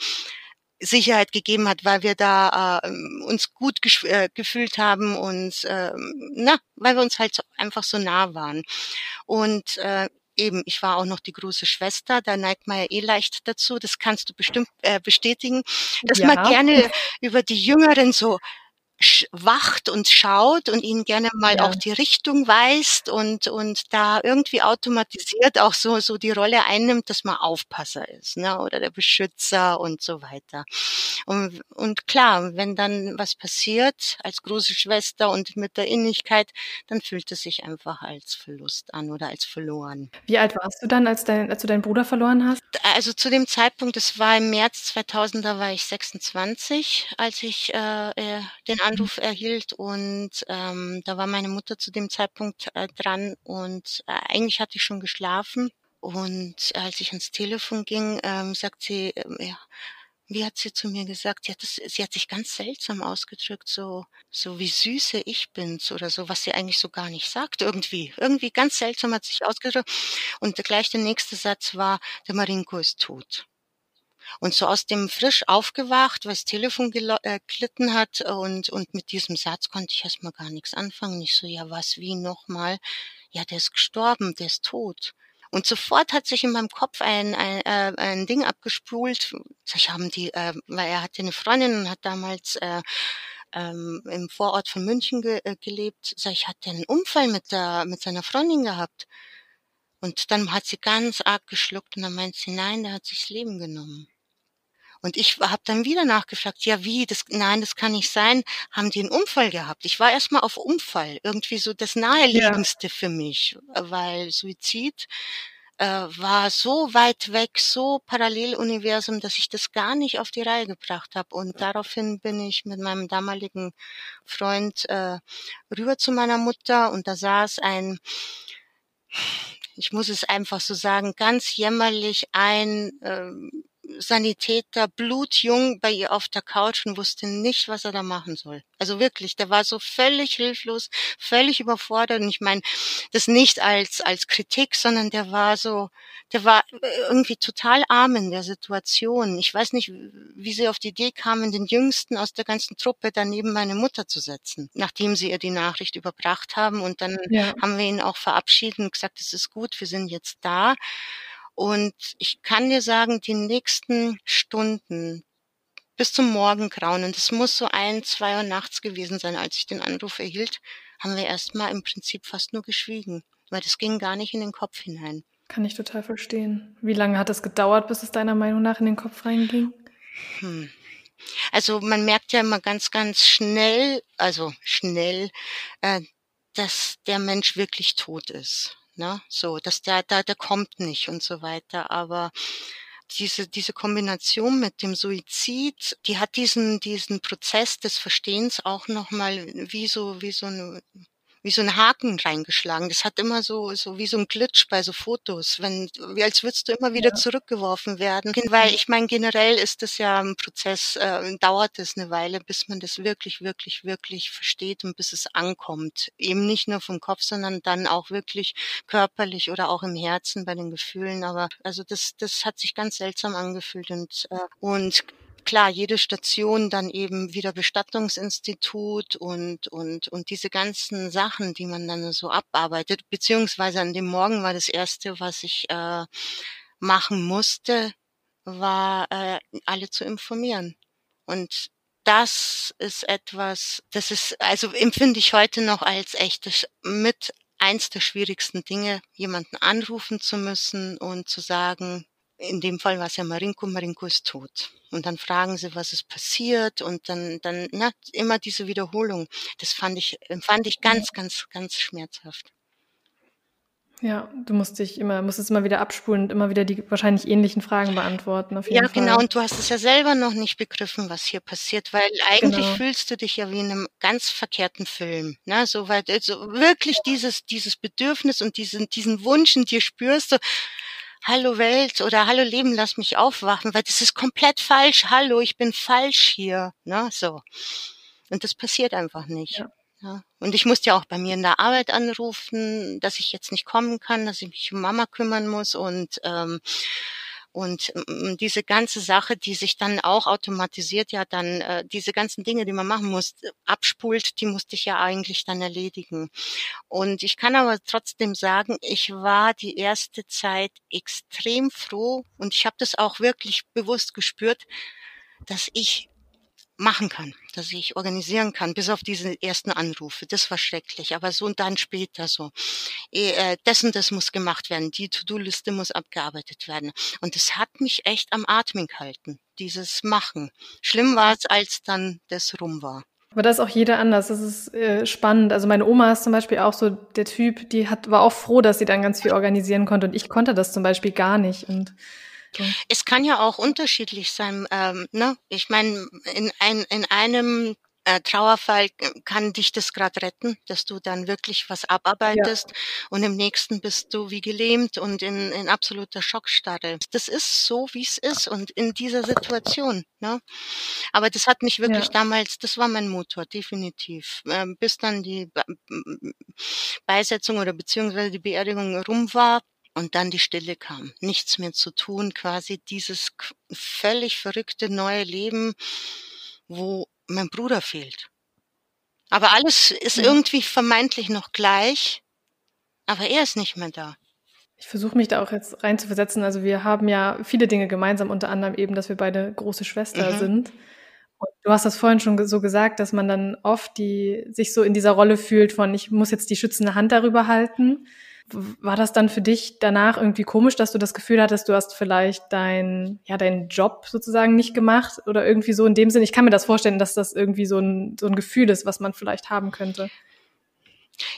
Speaker 2: Sicherheit gegeben hat, weil wir da äh, uns gut äh, gefühlt haben und äh, na, weil wir uns halt so, einfach so nah waren. Und äh, eben, ich war auch noch die große Schwester, da neigt man ja eh leicht dazu, das kannst du bestimmt äh, bestätigen, dass ja. man gerne über die Jüngeren so wacht und schaut und ihnen gerne mal ja. auch die Richtung weist und und da irgendwie automatisiert auch so so die Rolle einnimmt, dass man Aufpasser ist, ne, oder der Beschützer und so weiter. Und und klar, wenn dann was passiert als große Schwester und mit der Innigkeit, dann fühlt es sich einfach als Verlust an oder als verloren.
Speaker 1: Wie alt warst du dann, als dein als du deinen Bruder verloren hast?
Speaker 2: Also zu dem Zeitpunkt, das war im März 2000, da war ich 26, als ich äh, den Anruf erhielt und ähm, da war meine Mutter zu dem Zeitpunkt äh, dran und äh, eigentlich hatte ich schon geschlafen und als ich ans Telefon ging, ähm, sagt sie, äh, ja, wie hat sie zu mir gesagt? Sie hat, das, sie hat sich ganz seltsam ausgedrückt, so, so wie süße ich bin's oder so, was sie eigentlich so gar nicht sagt, irgendwie. Irgendwie ganz seltsam hat sich ausgedrückt. Und gleich der nächste Satz war, der Marinko ist tot. Und so aus dem frisch aufgewacht, weil das Telefon äh, hat und, und mit diesem Satz konnte ich erstmal gar nichts anfangen. Ich so, ja, was, wie nochmal? Ja, der ist gestorben, der ist tot. Und sofort hat sich in meinem Kopf ein, ein, äh, ein Ding abgespult. Ich haben die, äh, weil er hatte eine Freundin und hat damals äh, ähm, im Vorort von München ge äh, gelebt. Sag ich, hat der einen Unfall mit der mit seiner Freundin gehabt? Und dann hat sie ganz arg geschluckt und dann meint sie, nein, der hat sich das Leben genommen. Und ich habe dann wieder nachgefragt, ja wie, das, nein, das kann nicht sein. Haben die einen Unfall gehabt? Ich war erstmal auf Unfall, irgendwie so das naheliegendste ja. für mich, weil Suizid äh, war so weit weg, so Paralleluniversum, dass ich das gar nicht auf die Reihe gebracht habe. Und daraufhin bin ich mit meinem damaligen Freund äh, rüber zu meiner Mutter und da saß ein ich muss es einfach so sagen, ganz jämmerlich ein ähm, Sanitäter blutjung bei ihr auf der Couch und wusste nicht, was er da machen soll. Also wirklich, der war so völlig hilflos, völlig überfordert. Und ich meine, das nicht als, als Kritik, sondern der war so, der war irgendwie total arm in der Situation. Ich weiß nicht, wie sie auf die Idee kamen, den Jüngsten aus der ganzen Truppe daneben meine Mutter zu setzen, nachdem sie ihr die Nachricht überbracht haben. Und dann ja. haben wir ihn auch verabschiedet und gesagt, es ist gut, wir sind jetzt da. Und ich kann dir sagen, die nächsten Stunden bis zum Morgengrauen, und es muss so ein, zwei Uhr nachts gewesen sein, als ich den Anruf erhielt, haben wir erstmal im Prinzip fast nur geschwiegen, weil das ging gar nicht in den Kopf hinein.
Speaker 1: Kann ich total verstehen. Wie lange hat es gedauert, bis es deiner Meinung nach in den Kopf reinging? Hm.
Speaker 2: Also man merkt ja immer ganz, ganz schnell, also schnell, äh, dass der Mensch wirklich tot ist ne? So, dass der, der, der kommt nicht und so weiter. Aber diese, diese Kombination mit dem Suizid, die hat diesen, diesen Prozess des Verstehens auch nochmal wie so, wie so eine, wie so ein Haken reingeschlagen. Das hat immer so, so wie so ein Glitch bei so Fotos, wenn, wie als würdest du immer wieder ja. zurückgeworfen werden. Weil ich meine, generell ist das ja ein Prozess, äh, dauert es eine Weile, bis man das wirklich, wirklich, wirklich versteht und bis es ankommt. Eben nicht nur vom Kopf, sondern dann auch wirklich körperlich oder auch im Herzen bei den Gefühlen. Aber also das, das hat sich ganz seltsam angefühlt und, äh, und klar, jede Station dann eben wieder Bestattungsinstitut und, und, und diese ganzen Sachen, die man dann so abarbeitet, beziehungsweise an dem Morgen war das erste, was ich äh, machen musste, war äh, alle zu informieren. Und das ist etwas, das ist, also empfinde ich heute noch als echtes mit eins der schwierigsten Dinge, jemanden anrufen zu müssen und zu sagen, in dem Fall war es ja Marinko, Marinko ist tot. Und dann fragen sie, was ist passiert und dann, dann, na, immer diese Wiederholung. Das fand ich, fand ich ganz, ganz, ganz schmerzhaft.
Speaker 1: Ja, du musst dich immer, musst es immer wieder abspulen und immer wieder die wahrscheinlich ähnlichen Fragen beantworten.
Speaker 2: Ja, Fall. genau. Und du hast es ja selber noch nicht begriffen, was hier passiert, weil eigentlich genau. fühlst du dich ja wie in einem ganz verkehrten Film. Ne? So weit, also wirklich dieses, dieses Bedürfnis und diesen, diesen Wunsch in dir spürst du, Hallo Welt oder Hallo Leben, lass mich aufwachen, weil das ist komplett falsch. Hallo, ich bin falsch hier. Ne? So. Und das passiert einfach nicht. Ja. Ja. Und ich musste ja auch bei mir in der Arbeit anrufen, dass ich jetzt nicht kommen kann, dass ich mich um Mama kümmern muss und ähm, und ähm, diese ganze Sache, die sich dann auch automatisiert ja dann, äh, diese ganzen Dinge, die man machen muss, abspult, die musste ich ja eigentlich dann erledigen. Und ich kann aber trotzdem sagen, ich war die erste Zeit extrem froh und ich habe das auch wirklich bewusst gespürt, dass ich machen kann, dass ich organisieren kann, bis auf diese ersten Anrufe. Das war schrecklich. Aber so und dann später so. Äh, das und das muss gemacht werden. Die To-Do-Liste muss abgearbeitet werden. Und das hat mich echt am Atmen gehalten, dieses Machen. Schlimm war es, als dann das rum war.
Speaker 1: Aber das ist auch jeder anders. Das ist äh, spannend. Also meine Oma ist zum Beispiel auch so der Typ, die hat, war auch froh, dass sie dann ganz viel organisieren konnte. Und ich konnte das zum Beispiel gar nicht. Und
Speaker 2: es kann ja auch unterschiedlich sein. Ähm, ne? Ich meine, in, ein, in einem äh, Trauerfall kann dich das gerade retten, dass du dann wirklich was abarbeitest ja. und im nächsten bist du wie gelähmt und in, in absoluter Schockstarre. Das ist so, wie es ist und in dieser Situation. Ne? Aber das hat mich wirklich ja. damals, das war mein Motor, definitiv. Ähm, bis dann die Beisetzung oder beziehungsweise die Beerdigung rum war, und dann die Stille kam. Nichts mehr zu tun, quasi dieses völlig verrückte neue Leben, wo mein Bruder fehlt. Aber alles ist ja. irgendwie vermeintlich noch gleich, aber er ist nicht mehr da.
Speaker 1: Ich versuche mich da auch jetzt reinzuversetzen. Also wir haben ja viele Dinge gemeinsam, unter anderem eben, dass wir beide große Schwester mhm. sind. Und du hast das vorhin schon so gesagt, dass man dann oft die, sich so in dieser Rolle fühlt von, ich muss jetzt die schützende Hand darüber halten. War das dann für dich danach irgendwie komisch, dass du das Gefühl hattest, du hast vielleicht dein, ja, deinen Job sozusagen nicht gemacht oder irgendwie so in dem Sinn? Ich kann mir das vorstellen, dass das irgendwie so ein, so ein Gefühl ist, was man vielleicht haben könnte.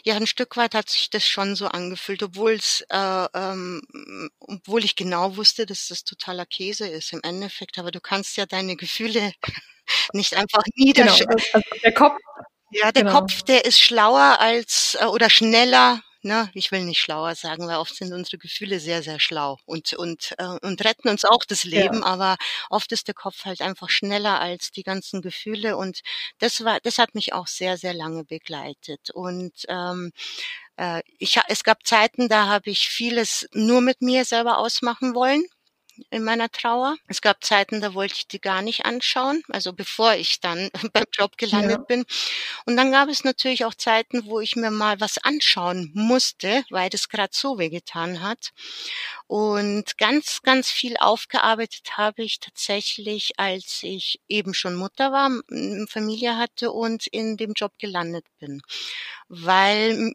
Speaker 2: Ja, ein Stück weit hat sich das schon so angefühlt, obwohl es, äh, ähm, obwohl ich genau wusste, dass das totaler Käse ist im Endeffekt. Aber du kannst ja deine Gefühle nicht einfach niederschreiben. Genau, also
Speaker 1: der Kopf.
Speaker 2: Ja, der genau. Kopf, der ist schlauer als äh, oder schneller ne, ich will nicht schlauer sagen, weil oft sind unsere Gefühle sehr, sehr schlau und, und, äh, und retten uns auch das Leben, ja. aber oft ist der Kopf halt einfach schneller als die ganzen Gefühle und das war, das hat mich auch sehr, sehr lange begleitet und ähm, äh, ich, es gab Zeiten, da habe ich vieles nur mit mir selber ausmachen wollen in meiner Trauer. Es gab Zeiten, da wollte ich die gar nicht anschauen, also bevor ich dann beim Job gelandet ja. bin. Und dann gab es natürlich auch Zeiten, wo ich mir mal was anschauen musste, weil das gerade so wehgetan hat. Und ganz, ganz viel aufgearbeitet habe ich tatsächlich, als ich eben schon Mutter war, Familie hatte und in dem Job gelandet bin. Weil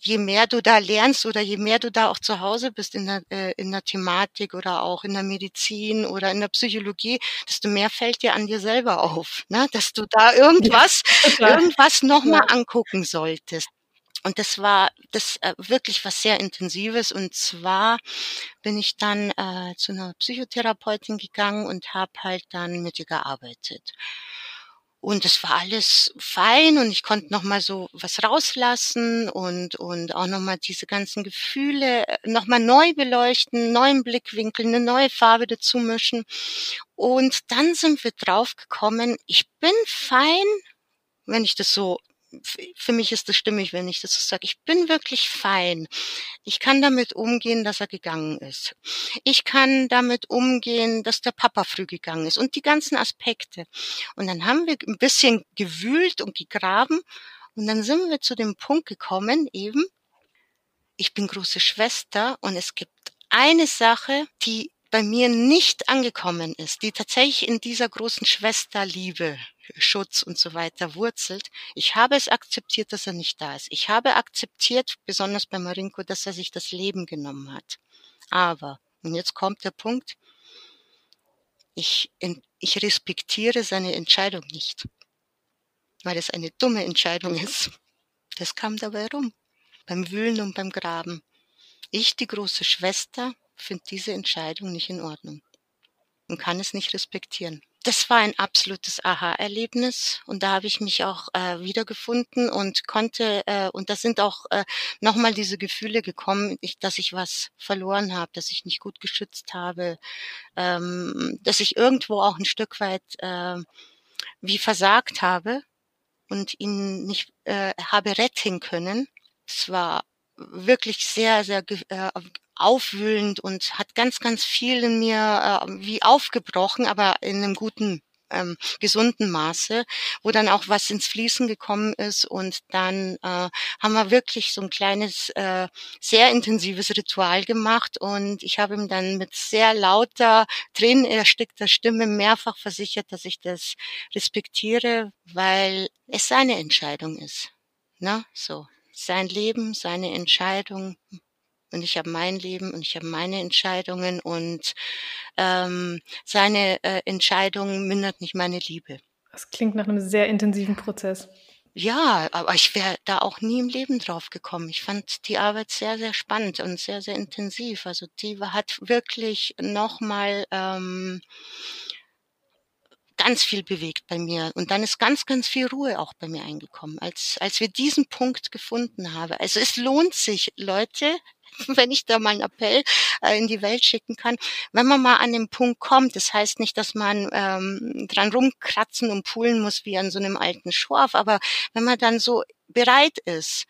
Speaker 2: je mehr du da lernst oder je mehr du da auch zu Hause bist in der, äh, in der Thematik oder auch in der Medizin oder in der Psychologie, desto mehr fällt dir an dir selber auf, ne? dass du da irgendwas, ja, irgendwas nochmal ja. angucken solltest. Und das war das äh, wirklich was sehr Intensives. Und zwar bin ich dann äh, zu einer Psychotherapeutin gegangen und habe halt dann mit ihr gearbeitet. Und es war alles fein und ich konnte noch mal so was rauslassen und, und auch noch mal diese ganzen Gefühle äh, noch mal neu beleuchten, neuen Blickwinkel, eine neue Farbe dazu mischen. Und dann sind wir drauf gekommen, ich bin fein, wenn ich das so für mich ist das stimmig, wenn ich das so sage. Ich bin wirklich fein. Ich kann damit umgehen, dass er gegangen ist. Ich kann damit umgehen, dass der Papa früh gegangen ist und die ganzen Aspekte. Und dann haben wir ein bisschen gewühlt und gegraben und dann sind wir zu dem Punkt gekommen, eben, ich bin große Schwester und es gibt eine Sache, die bei mir nicht angekommen ist, die tatsächlich in dieser großen Schwesterliebe Schutz und so weiter wurzelt. Ich habe es akzeptiert, dass er nicht da ist. Ich habe akzeptiert, besonders bei Marinko, dass er sich das Leben genommen hat. Aber, und jetzt kommt der Punkt, ich, ich respektiere seine Entscheidung nicht, weil es eine dumme Entscheidung ist. Das kam dabei rum, beim Wühlen und beim Graben. Ich, die große Schwester, finde diese Entscheidung nicht in Ordnung und kann es nicht respektieren das war ein absolutes Aha-Erlebnis und da habe ich mich auch äh, wiedergefunden und konnte äh, und da sind auch äh, nochmal diese Gefühle gekommen, ich, dass ich was verloren habe, dass ich nicht gut geschützt habe, ähm, dass ich irgendwo auch ein Stück weit äh, wie versagt habe und ihn nicht äh, habe retten können. Es war wirklich sehr, sehr äh, aufwühlend und hat ganz, ganz viel in mir äh, wie aufgebrochen, aber in einem guten ähm, gesunden Maße, wo dann auch was ins Fließen gekommen ist und dann äh, haben wir wirklich so ein kleines, äh, sehr intensives Ritual gemacht und ich habe ihm dann mit sehr lauter, tränenerstickter Stimme mehrfach versichert, dass ich das respektiere, weil es seine Entscheidung ist. Ne? So. Sein Leben, seine Entscheidung, und ich habe mein Leben und ich habe meine Entscheidungen und ähm, seine äh, Entscheidung mindert nicht meine Liebe.
Speaker 1: Das klingt nach einem sehr intensiven Prozess.
Speaker 2: Ja, aber ich wäre da auch nie im Leben drauf gekommen. Ich fand die Arbeit sehr, sehr spannend und sehr, sehr intensiv. Also die hat wirklich nochmal ähm, ganz viel bewegt bei mir. Und dann ist ganz, ganz viel Ruhe auch bei mir eingekommen, als, als wir diesen Punkt gefunden haben. Also es lohnt sich, Leute, wenn ich da mal einen Appell äh, in die Welt schicken kann, wenn man mal an den Punkt kommt, das heißt nicht, dass man ähm, dran rumkratzen und poolen muss wie an so einem alten Schorf, aber wenn man dann so bereit ist,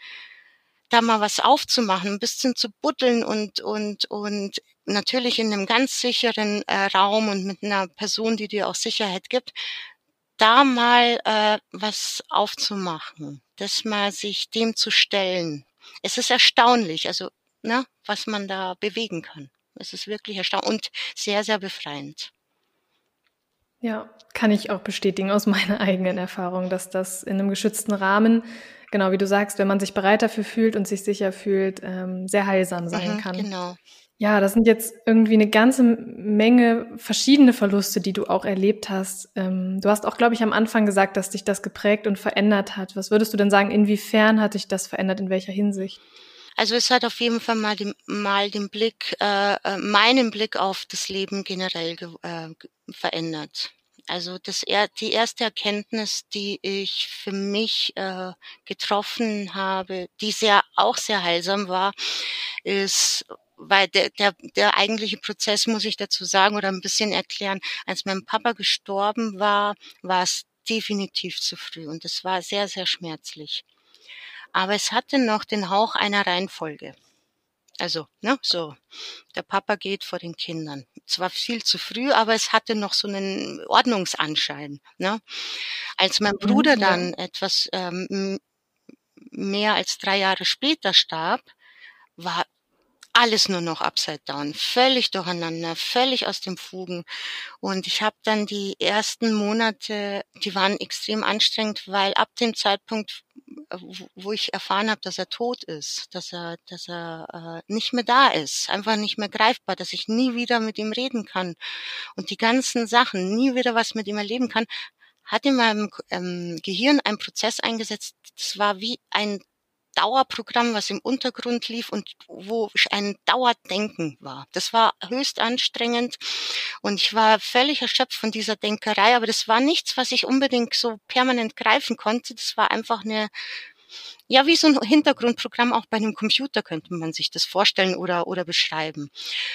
Speaker 2: da mal was aufzumachen, ein bisschen zu buddeln und und und natürlich in einem ganz sicheren äh, Raum und mit einer Person, die dir auch Sicherheit gibt, da mal äh, was aufzumachen, das mal sich dem zu stellen. Es ist erstaunlich. Also ne, was man da bewegen kann. Es ist wirklich erstaunlich und sehr, sehr befreiend.
Speaker 1: Ja, kann ich auch bestätigen aus meiner eigenen Erfahrung, dass das in einem geschützten Rahmen, genau wie du sagst, wenn man sich bereit dafür fühlt und sich sicher fühlt, ähm, sehr heilsam sein mhm, kann. Genau. Ja, das sind jetzt irgendwie eine ganze Menge verschiedene Verluste, die du auch erlebt hast. Ähm, du hast auch, glaube ich, am Anfang gesagt, dass dich das geprägt und verändert hat. Was würdest du denn sagen, inwiefern hat dich das verändert, in welcher Hinsicht?
Speaker 2: Also es hat auf jeden Fall mal den, mal den Blick, äh, äh meinen Blick auf das Leben generell äh, verändert. Also das die erste Erkenntnis, die ich für mich äh, getroffen habe, die sehr auch sehr heilsam war, ist, weil der, der, der eigentliche Prozess, muss ich dazu sagen oder ein bisschen erklären, als mein Papa gestorben war, war es definitiv zu früh und es war sehr, sehr schmerzlich aber es hatte noch den Hauch einer Reihenfolge. Also, ne, so. Der Papa geht vor den Kindern. Zwar viel zu früh, aber es hatte noch so einen Ordnungsanschein. Ne? Als mein mhm, Bruder dann etwas ähm, mehr als drei Jahre später starb, war alles nur noch upside down, völlig durcheinander, völlig aus dem Fugen. Und ich habe dann die ersten Monate, die waren extrem anstrengend, weil ab dem Zeitpunkt, wo ich erfahren habe, dass er tot ist, dass er, dass er äh, nicht mehr da ist, einfach nicht mehr greifbar, dass ich nie wieder mit ihm reden kann und die ganzen Sachen, nie wieder was mit ihm erleben kann, hat in meinem ähm, Gehirn ein Prozess eingesetzt. Das war wie ein Dauerprogramm, was im Untergrund lief und wo ein Dauerdenken war. Das war höchst anstrengend und ich war völlig erschöpft von dieser Denkerei, aber das war nichts, was ich unbedingt so permanent greifen konnte. Das war einfach eine ja, wie so ein Hintergrundprogramm auch bei einem Computer könnte man sich das vorstellen oder, oder beschreiben.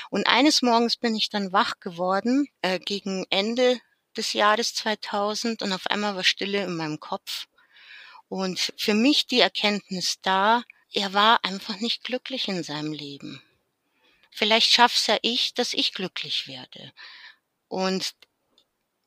Speaker 2: Und eines Morgens bin ich dann wach geworden, äh, gegen Ende des Jahres 2000 und auf einmal war Stille in meinem Kopf. Und für mich die Erkenntnis da, er war einfach nicht glücklich in seinem Leben. Vielleicht schaff's ja ich, dass ich glücklich werde. Und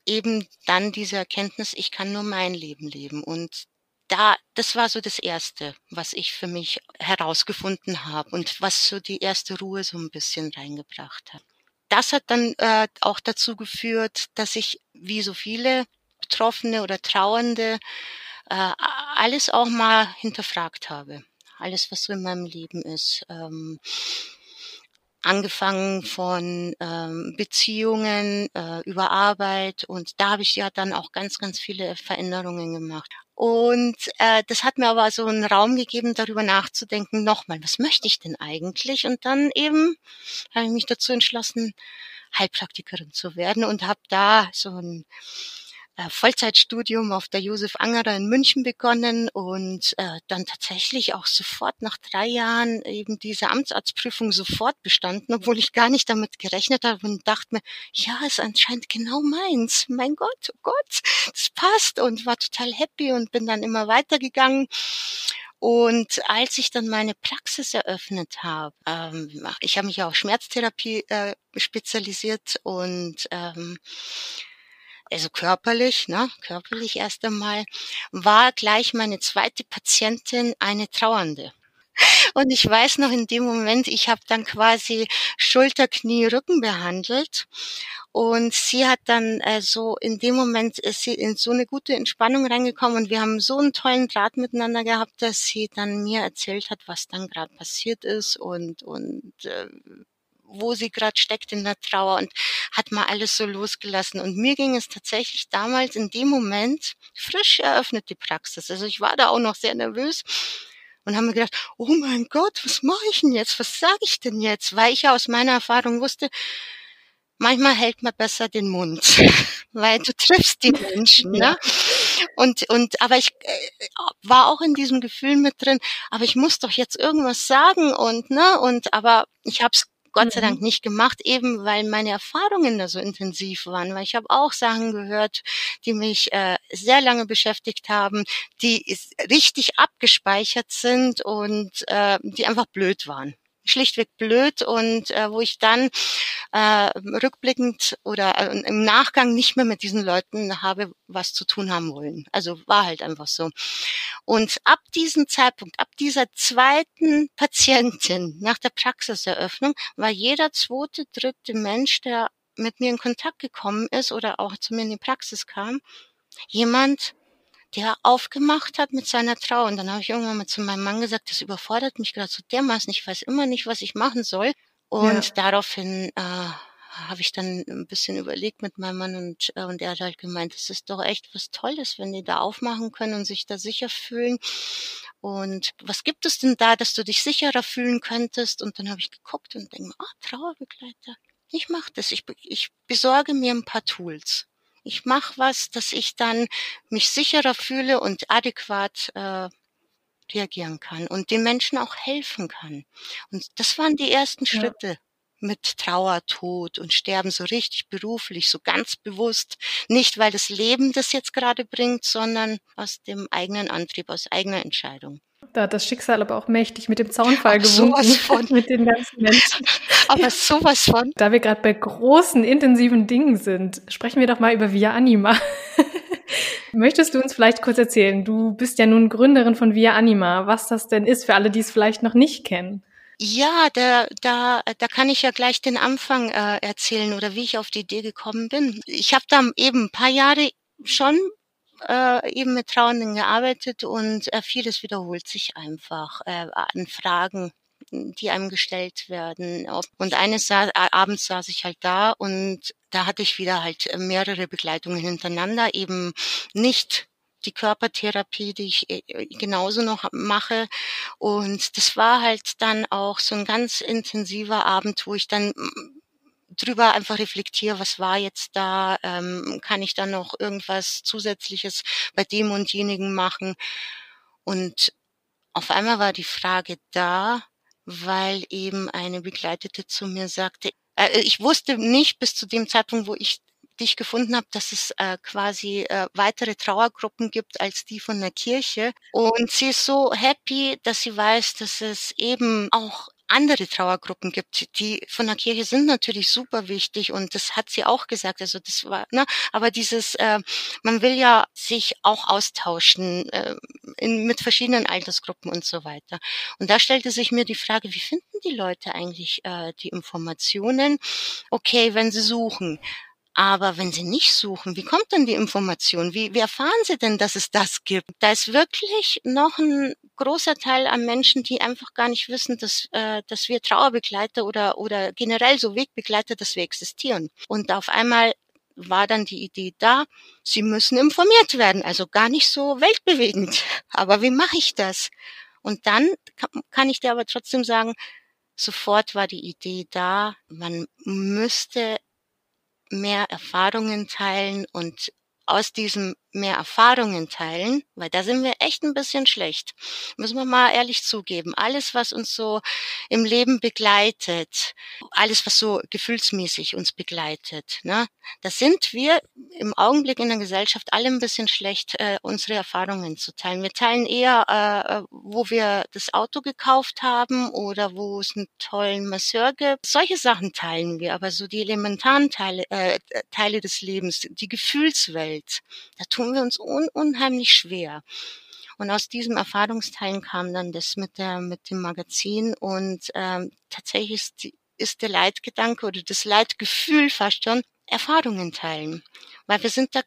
Speaker 2: eben dann diese Erkenntnis, ich kann nur mein Leben leben. Und da, das war so das Erste, was ich für mich herausgefunden habe und was so die erste Ruhe so ein bisschen reingebracht hat. Das hat dann äh, auch dazu geführt, dass ich, wie so viele Betroffene oder Trauernde, äh, alles auch mal hinterfragt habe. Alles, was so in meinem Leben ist. Ähm, angefangen von ähm, Beziehungen äh, über Arbeit und da habe ich ja dann auch ganz, ganz viele Veränderungen gemacht. Und äh, das hat mir aber so einen Raum gegeben, darüber nachzudenken, nochmal, was möchte ich denn eigentlich? Und dann eben habe ich mich dazu entschlossen, Heilpraktikerin zu werden und habe da so ein Vollzeitstudium auf der Josef Angerer in München begonnen und äh, dann tatsächlich auch sofort nach drei Jahren eben diese Amtsarztprüfung sofort bestanden, obwohl ich gar nicht damit gerechnet habe und dachte mir, ja, ist anscheinend genau meins. Mein Gott, oh Gott, das passt und war total happy und bin dann immer weitergegangen. Und als ich dann meine Praxis eröffnet habe, ähm, ich habe mich auf Schmerztherapie äh, spezialisiert und ähm, also körperlich, ne, körperlich erst einmal, war gleich meine zweite Patientin eine Trauernde. Und ich weiß noch in dem Moment, ich habe dann quasi Schulter, Knie, Rücken behandelt. Und sie hat dann äh, so in dem Moment ist sie in so eine gute Entspannung reingekommen und wir haben so einen tollen Draht miteinander gehabt, dass sie dann mir erzählt hat, was dann gerade passiert ist und und äh, wo sie gerade steckt in der Trauer und hat mal alles so losgelassen. Und mir ging es tatsächlich damals in dem Moment frisch eröffnet die Praxis. Also ich war da auch noch sehr nervös und haben mir gedacht, oh mein Gott, was mache ich denn jetzt? Was sage ich denn jetzt? Weil ich ja aus meiner Erfahrung wusste, manchmal hält man besser den Mund, weil du triffst die Menschen, ne? Und und aber ich äh, war auch in diesem Gefühl mit drin, aber ich muss doch jetzt irgendwas sagen und ne und aber ich habe es Gott sei Dank mhm. nicht gemacht, eben weil meine Erfahrungen da so intensiv waren, weil ich habe auch Sachen gehört, die mich äh, sehr lange beschäftigt haben, die richtig abgespeichert sind und äh, die einfach blöd waren schlichtweg blöd und äh, wo ich dann äh, rückblickend oder äh, im Nachgang nicht mehr mit diesen Leuten habe was zu tun haben wollen. Also war halt einfach so. Und ab diesem Zeitpunkt, ab dieser zweiten Patientin nach der Praxiseröffnung, war jeder zweite, dritte Mensch, der mit mir in Kontakt gekommen ist oder auch zu mir in die Praxis kam, jemand, der aufgemacht hat mit seiner Trauer. Und dann habe ich irgendwann mal zu meinem Mann gesagt, das überfordert mich gerade so dermaßen, ich weiß immer nicht, was ich machen soll. Und ja. daraufhin äh, habe ich dann ein bisschen überlegt mit meinem Mann und, äh, und er hat halt gemeint, es ist doch echt was Tolles, wenn die da aufmachen können und sich da sicher fühlen. Und was gibt es denn da, dass du dich sicherer fühlen könntest? Und dann habe ich geguckt und denke, ah, Trauerbegleiter. Ich mache das. Ich, ich besorge mir ein paar Tools ich mache was, dass ich dann mich sicherer fühle und adäquat äh, reagieren kann und den Menschen auch helfen kann. Und das waren die ersten ja. Schritte mit Trauer, Tod und Sterben so richtig beruflich, so ganz bewusst. Nicht, weil das Leben das jetzt gerade bringt, sondern aus dem eigenen Antrieb, aus eigener Entscheidung.
Speaker 1: Da hat das Schicksal aber auch mächtig mit dem Zaunfall gewunken. Sowas von. mit den ganzen Menschen.
Speaker 2: aber sowas von.
Speaker 1: Da wir gerade bei großen, intensiven Dingen sind, sprechen wir doch mal über Via Anima. Möchtest du uns vielleicht kurz erzählen? Du bist ja nun Gründerin von Via Anima, was das denn ist für alle, die es vielleicht noch nicht kennen.
Speaker 2: Ja, da, da, da kann ich ja gleich den Anfang äh, erzählen oder wie ich auf die Idee gekommen bin. Ich habe da eben ein paar Jahre schon äh, eben mit Trauernden gearbeitet und äh, vieles wiederholt sich einfach äh, an Fragen die einem gestellt werden. Und eines sa abends saß ich halt da und da hatte ich wieder halt mehrere Begleitungen hintereinander, eben nicht die Körpertherapie, die ich äh, genauso noch mache. Und das war halt dann auch so ein ganz intensiver Abend, wo ich dann drüber einfach reflektiere, was war jetzt da, ähm, kann ich da noch irgendwas Zusätzliches bei dem und jenigen machen. Und auf einmal war die Frage da, weil eben eine Begleitete zu mir sagte, äh, ich wusste nicht bis zu dem Zeitpunkt, wo ich dich gefunden habe, dass es äh, quasi äh, weitere Trauergruppen gibt als die von der Kirche. Und sie ist so happy, dass sie weiß, dass es eben auch andere Trauergruppen gibt, die von der Kirche sind natürlich super wichtig und das hat sie auch gesagt. Also das war, ne, aber dieses, äh, man will ja sich auch austauschen äh, in, mit verschiedenen Altersgruppen und so weiter. Und da stellte sich mir die Frage, wie finden die Leute eigentlich äh, die Informationen? Okay, wenn sie suchen. Aber wenn Sie nicht suchen, wie kommt denn die Information? Wie, wie erfahren Sie denn, dass es das gibt? Da ist wirklich noch ein großer Teil an Menschen, die einfach gar nicht wissen, dass, äh, dass wir Trauerbegleiter oder, oder generell so Wegbegleiter, dass wir existieren. Und auf einmal war dann die Idee da, sie müssen informiert werden, also gar nicht so weltbewegend. Aber wie mache ich das? Und dann kann ich dir aber trotzdem sagen, sofort war die Idee da, man müsste mehr Erfahrungen teilen und aus diesem mehr Erfahrungen teilen, weil da sind wir echt ein bisschen schlecht. Müssen wir mal ehrlich zugeben. Alles, was uns so im Leben begleitet, alles, was so gefühlsmäßig uns begleitet, ne, da sind wir im Augenblick in der Gesellschaft alle ein bisschen schlecht, äh, unsere Erfahrungen zu teilen. Wir teilen eher, äh wo wir das Auto gekauft haben oder wo es einen tollen Masseur gibt. Solche Sachen teilen wir, aber so die elementaren Teile, äh, Teile des Lebens, die Gefühlswelt, da tun wir uns un unheimlich schwer. Und aus diesem Erfahrungsteilen kam dann das mit der mit dem Magazin und ähm, tatsächlich ist, ist der Leitgedanke oder das Leitgefühl fast schon Erfahrungen teilen, weil wir sind da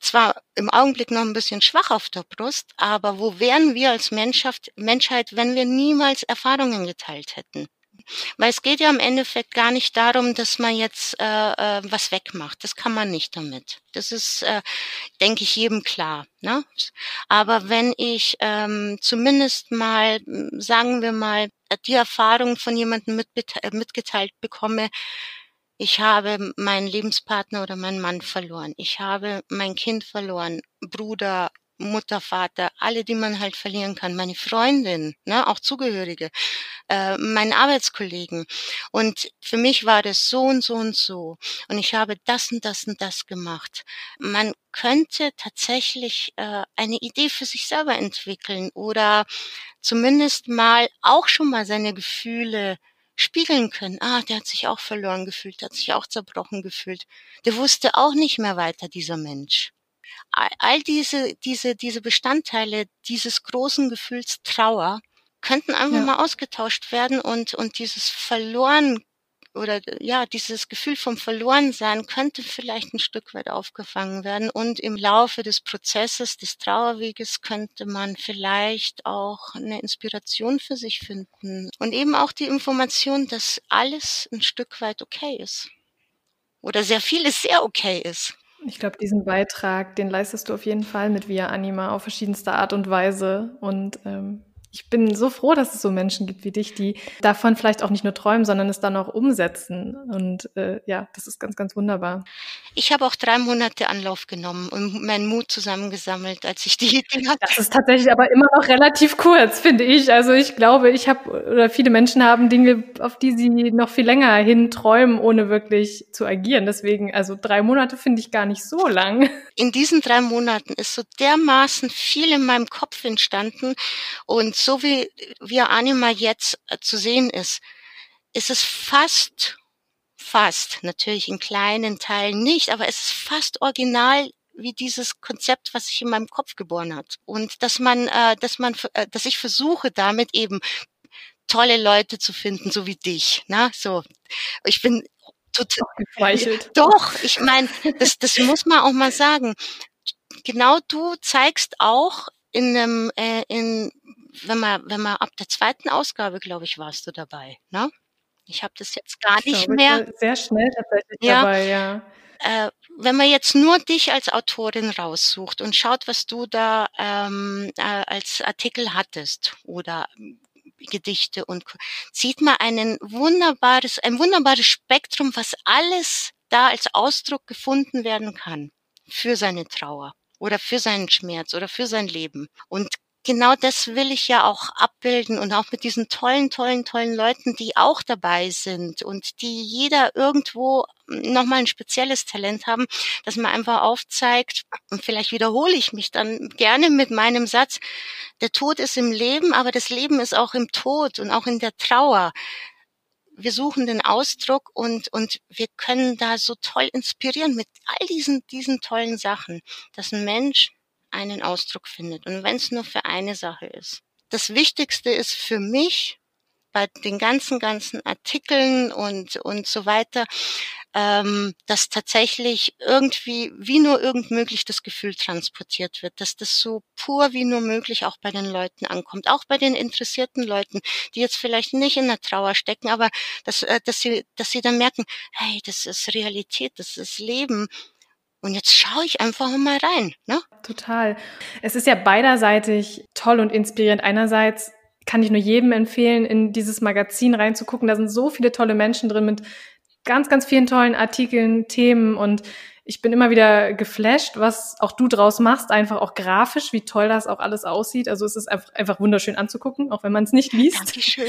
Speaker 2: zwar im Augenblick noch ein bisschen schwach auf der Brust, aber wo wären wir als Menschheit, Menschheit, wenn wir niemals Erfahrungen geteilt hätten? Weil es geht ja im Endeffekt gar nicht darum, dass man jetzt äh, äh, was wegmacht. Das kann man nicht damit. Das ist, äh, denke ich, jedem klar. Ne? Aber wenn ich ähm, zumindest mal, sagen wir mal, die Erfahrung von jemandem äh, mitgeteilt bekomme, ich habe meinen Lebenspartner oder meinen Mann verloren. Ich habe mein Kind verloren, Bruder, Mutter, Vater, alle, die man halt verlieren kann, meine Freundin, ne, auch Zugehörige, äh, meinen Arbeitskollegen. Und für mich war das so und so und so. Und ich habe das und das und das gemacht. Man könnte tatsächlich äh, eine Idee für sich selber entwickeln oder zumindest mal auch schon mal seine Gefühle spiegeln können. Ah, der hat sich auch verloren gefühlt, der hat sich auch zerbrochen gefühlt. Der wusste auch nicht mehr weiter, dieser Mensch all diese, diese, diese Bestandteile dieses großen Gefühls Trauer könnten einfach ja. mal ausgetauscht werden und, und dieses verloren oder ja, dieses Gefühl vom Verlorensein könnte vielleicht ein Stück weit aufgefangen werden und im Laufe des Prozesses des Trauerweges könnte man vielleicht auch eine Inspiration für sich finden und eben auch die Information, dass alles ein Stück weit okay ist oder sehr vieles sehr okay ist.
Speaker 1: Ich glaube, diesen Beitrag, den leistest du auf jeden Fall mit Via Anima auf verschiedenste Art und Weise. Und ähm, ich bin so froh, dass es so Menschen gibt wie dich, die davon vielleicht auch nicht nur träumen, sondern es dann auch umsetzen. Und äh, ja, das ist ganz, ganz wunderbar.
Speaker 2: Ich habe auch drei Monate Anlauf genommen und meinen Mut zusammengesammelt, als ich die Idee hatte.
Speaker 1: Das ist tatsächlich aber immer noch relativ kurz, finde ich. Also ich glaube, ich habe oder viele Menschen haben Dinge, auf die sie noch viel länger hin träumen, ohne wirklich zu agieren. Deswegen, also drei Monate finde ich gar nicht so lang.
Speaker 2: In diesen drei Monaten ist so dermaßen viel in meinem Kopf entstanden und so wie, wie Anima jetzt äh, zu sehen ist, ist es fast, fast, natürlich in kleinen Teilen nicht, aber es ist fast original wie dieses Konzept, was sich in meinem Kopf geboren hat. Und dass man, äh, dass man, äh, dass ich versuche, damit eben tolle Leute zu finden, so wie dich. Na, so. Ich bin total. Doch, ich meine, das, das muss man auch mal sagen. Genau du zeigst auch in einem, äh, in wenn man, wenn man ab der zweiten Ausgabe, glaube ich, warst du dabei, ne? Ich habe das jetzt gar ich nicht glaube, mehr.
Speaker 1: Sehr schnell tatsächlich ja, dabei, ja.
Speaker 2: Äh, wenn man jetzt nur dich als Autorin raussucht und schaut, was du da ähm, äh, als Artikel hattest oder Gedichte und sieht man einen wunderbares, ein wunderbares Spektrum, was alles da als Ausdruck gefunden werden kann für seine Trauer oder für seinen Schmerz oder für sein Leben. Und genau das will ich ja auch abbilden und auch mit diesen tollen, tollen, tollen Leuten, die auch dabei sind und die jeder irgendwo nochmal ein spezielles Talent haben, dass man einfach aufzeigt, und vielleicht wiederhole ich mich dann gerne mit meinem Satz, der Tod ist im Leben, aber das Leben ist auch im Tod und auch in der Trauer. Wir suchen den Ausdruck und, und wir können da so toll inspirieren mit all diesen, diesen tollen Sachen, dass ein Mensch einen Ausdruck findet. Und wenn es nur für eine Sache ist. Das Wichtigste ist für mich bei den ganzen, ganzen Artikeln und, und so weiter, ähm, dass tatsächlich irgendwie, wie nur irgend möglich, das Gefühl transportiert wird, dass das so pur wie nur möglich auch bei den Leuten ankommt, auch bei den interessierten Leuten, die jetzt vielleicht nicht in der Trauer stecken, aber dass, äh, dass sie, dass sie dann merken, hey, das ist Realität, das ist Leben und jetzt schaue ich einfach mal rein. Ne?
Speaker 1: Total. Es ist ja beiderseitig toll und inspirierend. Einerseits kann ich nur jedem empfehlen, in dieses Magazin reinzugucken. Da sind so viele tolle Menschen drin mit ganz, ganz vielen tollen Artikeln, Themen und ich bin immer wieder geflasht, was auch du draus machst, einfach auch grafisch, wie toll das auch alles aussieht. Also es ist einfach, einfach wunderschön anzugucken, auch wenn man es nicht liest.
Speaker 2: Dankeschön.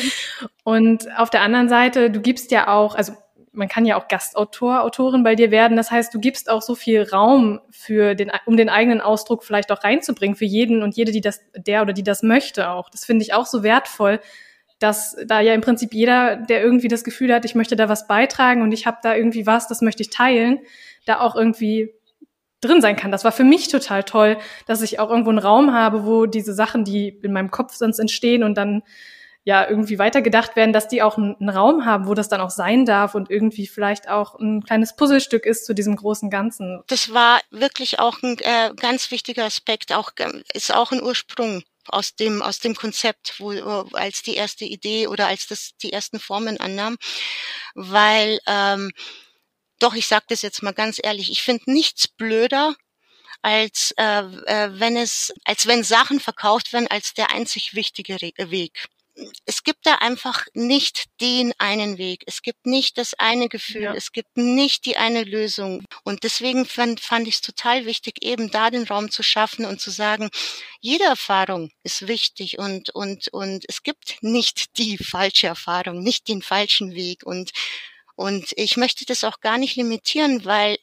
Speaker 1: Und auf der anderen Seite, du gibst ja auch, also man kann ja auch Gastautor, Autorin bei dir werden. Das heißt, du gibst auch so viel Raum für den, um den eigenen Ausdruck vielleicht auch reinzubringen für jeden und jede, die das, der oder die das möchte auch. Das finde ich auch so wertvoll, dass da ja im Prinzip jeder, der irgendwie das Gefühl hat, ich möchte da was beitragen und ich habe da irgendwie was, das möchte ich teilen, da auch irgendwie drin sein kann. Das war für mich total toll, dass ich auch irgendwo einen Raum habe, wo diese Sachen, die in meinem Kopf sonst entstehen und dann ja irgendwie weitergedacht werden, dass die auch einen, Raum haben, wo das dann auch sein darf und irgendwie vielleicht auch ein kleines Puzzlestück ist zu diesem großen Ganzen.
Speaker 2: Das war wirklich auch ein äh, ganz wichtiger Aspekt, auch ist auch ein Ursprung aus dem aus dem Konzept, wo als die erste Idee oder als das die ersten Formen annahm, weil ähm, doch ich sage das jetzt mal ganz ehrlich, ich finde nichts blöder als äh, äh, wenn es als wenn Sachen verkauft werden als der einzig wichtige Weg es gibt da einfach nicht den einen Weg. Es gibt nicht das eine Gefühl. Ja. Es gibt nicht die eine Lösung. Und deswegen fand, fand ich es total wichtig, eben da den Raum zu schaffen und zu sagen, jede Erfahrung ist wichtig und, und, und es gibt nicht die falsche Erfahrung, nicht den falschen Weg und, und ich möchte das auch gar nicht limitieren, weil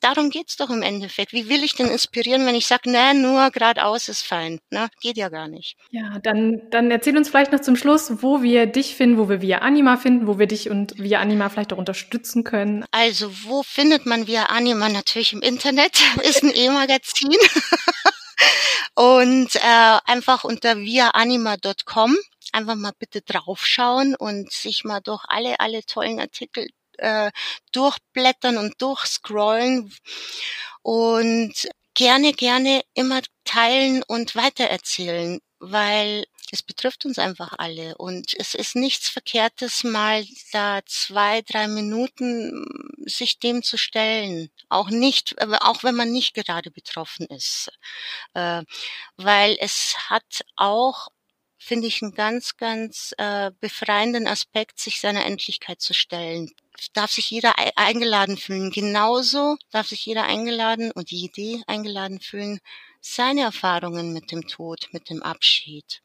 Speaker 2: darum geht's doch im Endeffekt. Wie will ich denn inspirieren, wenn ich sage, ne, nur geradeaus ist fein? Ne? Geht ja gar nicht.
Speaker 1: Ja, dann, dann erzähl uns vielleicht noch zum Schluss, wo wir dich finden, wo wir Via Anima finden, wo wir dich und Via Anima vielleicht auch unterstützen können.
Speaker 2: Also, wo findet man Via Anima? Natürlich im Internet, ist ein E-Magazin. und äh, einfach unter viaanima.com einfach mal bitte draufschauen und sich mal durch alle, alle tollen Artikel äh, durchblättern und durchscrollen und gerne, gerne immer teilen und weitererzählen, weil es betrifft uns einfach alle und es ist nichts Verkehrtes, mal da zwei, drei Minuten sich dem zu stellen. Auch nicht, auch wenn man nicht gerade betroffen ist, äh, weil es hat auch finde ich einen ganz, ganz äh, befreienden Aspekt, sich seiner Endlichkeit zu stellen darf sich jeder eingeladen fühlen. Genauso darf sich jeder eingeladen und die Idee eingeladen fühlen, seine Erfahrungen mit dem Tod, mit dem Abschied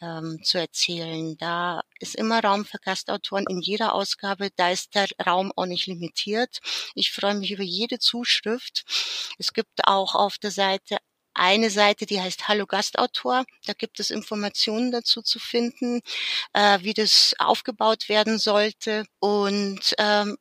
Speaker 2: ähm, zu erzählen. Da ist immer Raum für Gastautoren in jeder Ausgabe. Da ist der Raum auch nicht limitiert. Ich freue mich über jede Zuschrift. Es gibt auch auf der Seite eine Seite, die heißt Hallo Gastautor. Da gibt es Informationen dazu zu finden, äh, wie das aufgebaut werden sollte. Und ähm,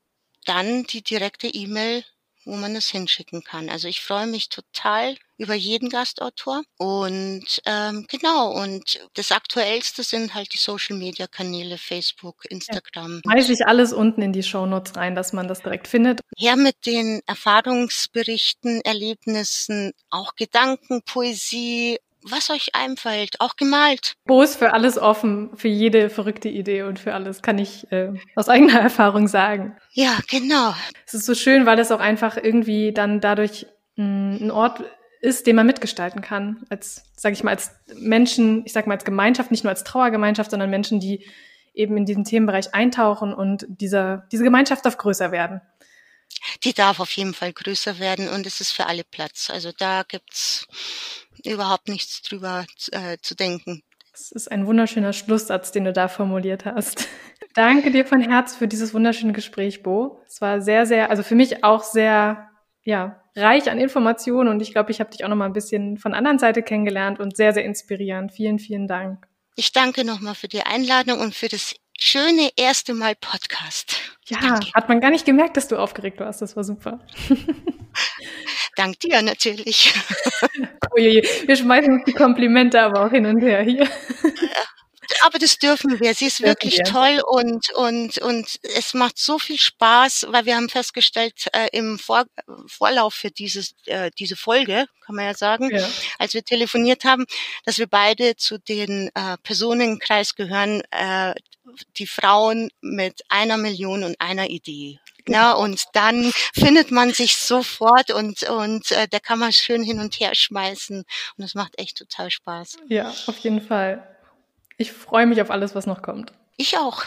Speaker 2: dann die direkte E-Mail wo man es hinschicken kann. Also ich freue mich total über jeden Gastautor und ähm, genau und das Aktuellste sind halt die Social Media Kanäle Facebook, Instagram.
Speaker 1: Ja, weiß ich alles unten in die Show Notes rein, dass man das direkt findet.
Speaker 2: Ja, mit den Erfahrungsberichten, Erlebnissen, auch Gedanken, Poesie was euch einfällt, auch gemalt.
Speaker 1: Bo ist für alles offen, für jede verrückte Idee und für alles, kann ich äh, aus eigener Erfahrung sagen.
Speaker 2: Ja, genau.
Speaker 1: Es ist so schön, weil es auch einfach irgendwie dann dadurch mh, hm, ein Ort ist, den man mitgestalten kann. Als, sage ich mal, als Menschen, ich sag mal als Gemeinschaft, nicht nur als Trauergemeinschaft, sondern Menschen, die eben in diesen Themenbereich eintauchen und dieser, diese Gemeinschaft darf größer werden.
Speaker 2: Die darf auf jeden Fall größer werden und es ist für alle Platz. Also da gibt's überhaupt nichts drüber äh, zu denken.
Speaker 1: Das ist ein wunderschöner Schlusssatz, den du da formuliert hast. Danke dir von Herz für dieses wunderschöne Gespräch, Bo. Es war sehr, sehr, also für mich auch sehr, ja, reich an Informationen und ich glaube, ich habe dich auch noch mal ein bisschen von anderen Seite kennengelernt und sehr, sehr inspirierend. Vielen, vielen Dank.
Speaker 2: Ich danke nochmal für die Einladung und für das schöne erste Mal Podcast.
Speaker 1: Ja, danke. hat man gar nicht gemerkt, dass du aufgeregt warst. Das war super.
Speaker 2: Dank dir natürlich.
Speaker 1: Uiui, wir schmeißen uns die Komplimente aber auch hin und her hier.
Speaker 2: Aber das dürfen wir. Sie ist wirklich toll und, und, und es macht so viel Spaß, weil wir haben festgestellt äh, im Vor Vorlauf für dieses, äh, diese Folge, kann man ja sagen, ja. als wir telefoniert haben, dass wir beide zu den äh, Personenkreis gehören, äh, die Frauen mit einer Million und einer Idee. Na, und dann findet man sich sofort und, und äh, da kann man schön hin und her schmeißen. Und das macht echt total Spaß.
Speaker 1: Ja, auf jeden Fall. Ich freue mich auf alles, was noch kommt.
Speaker 2: Ich auch.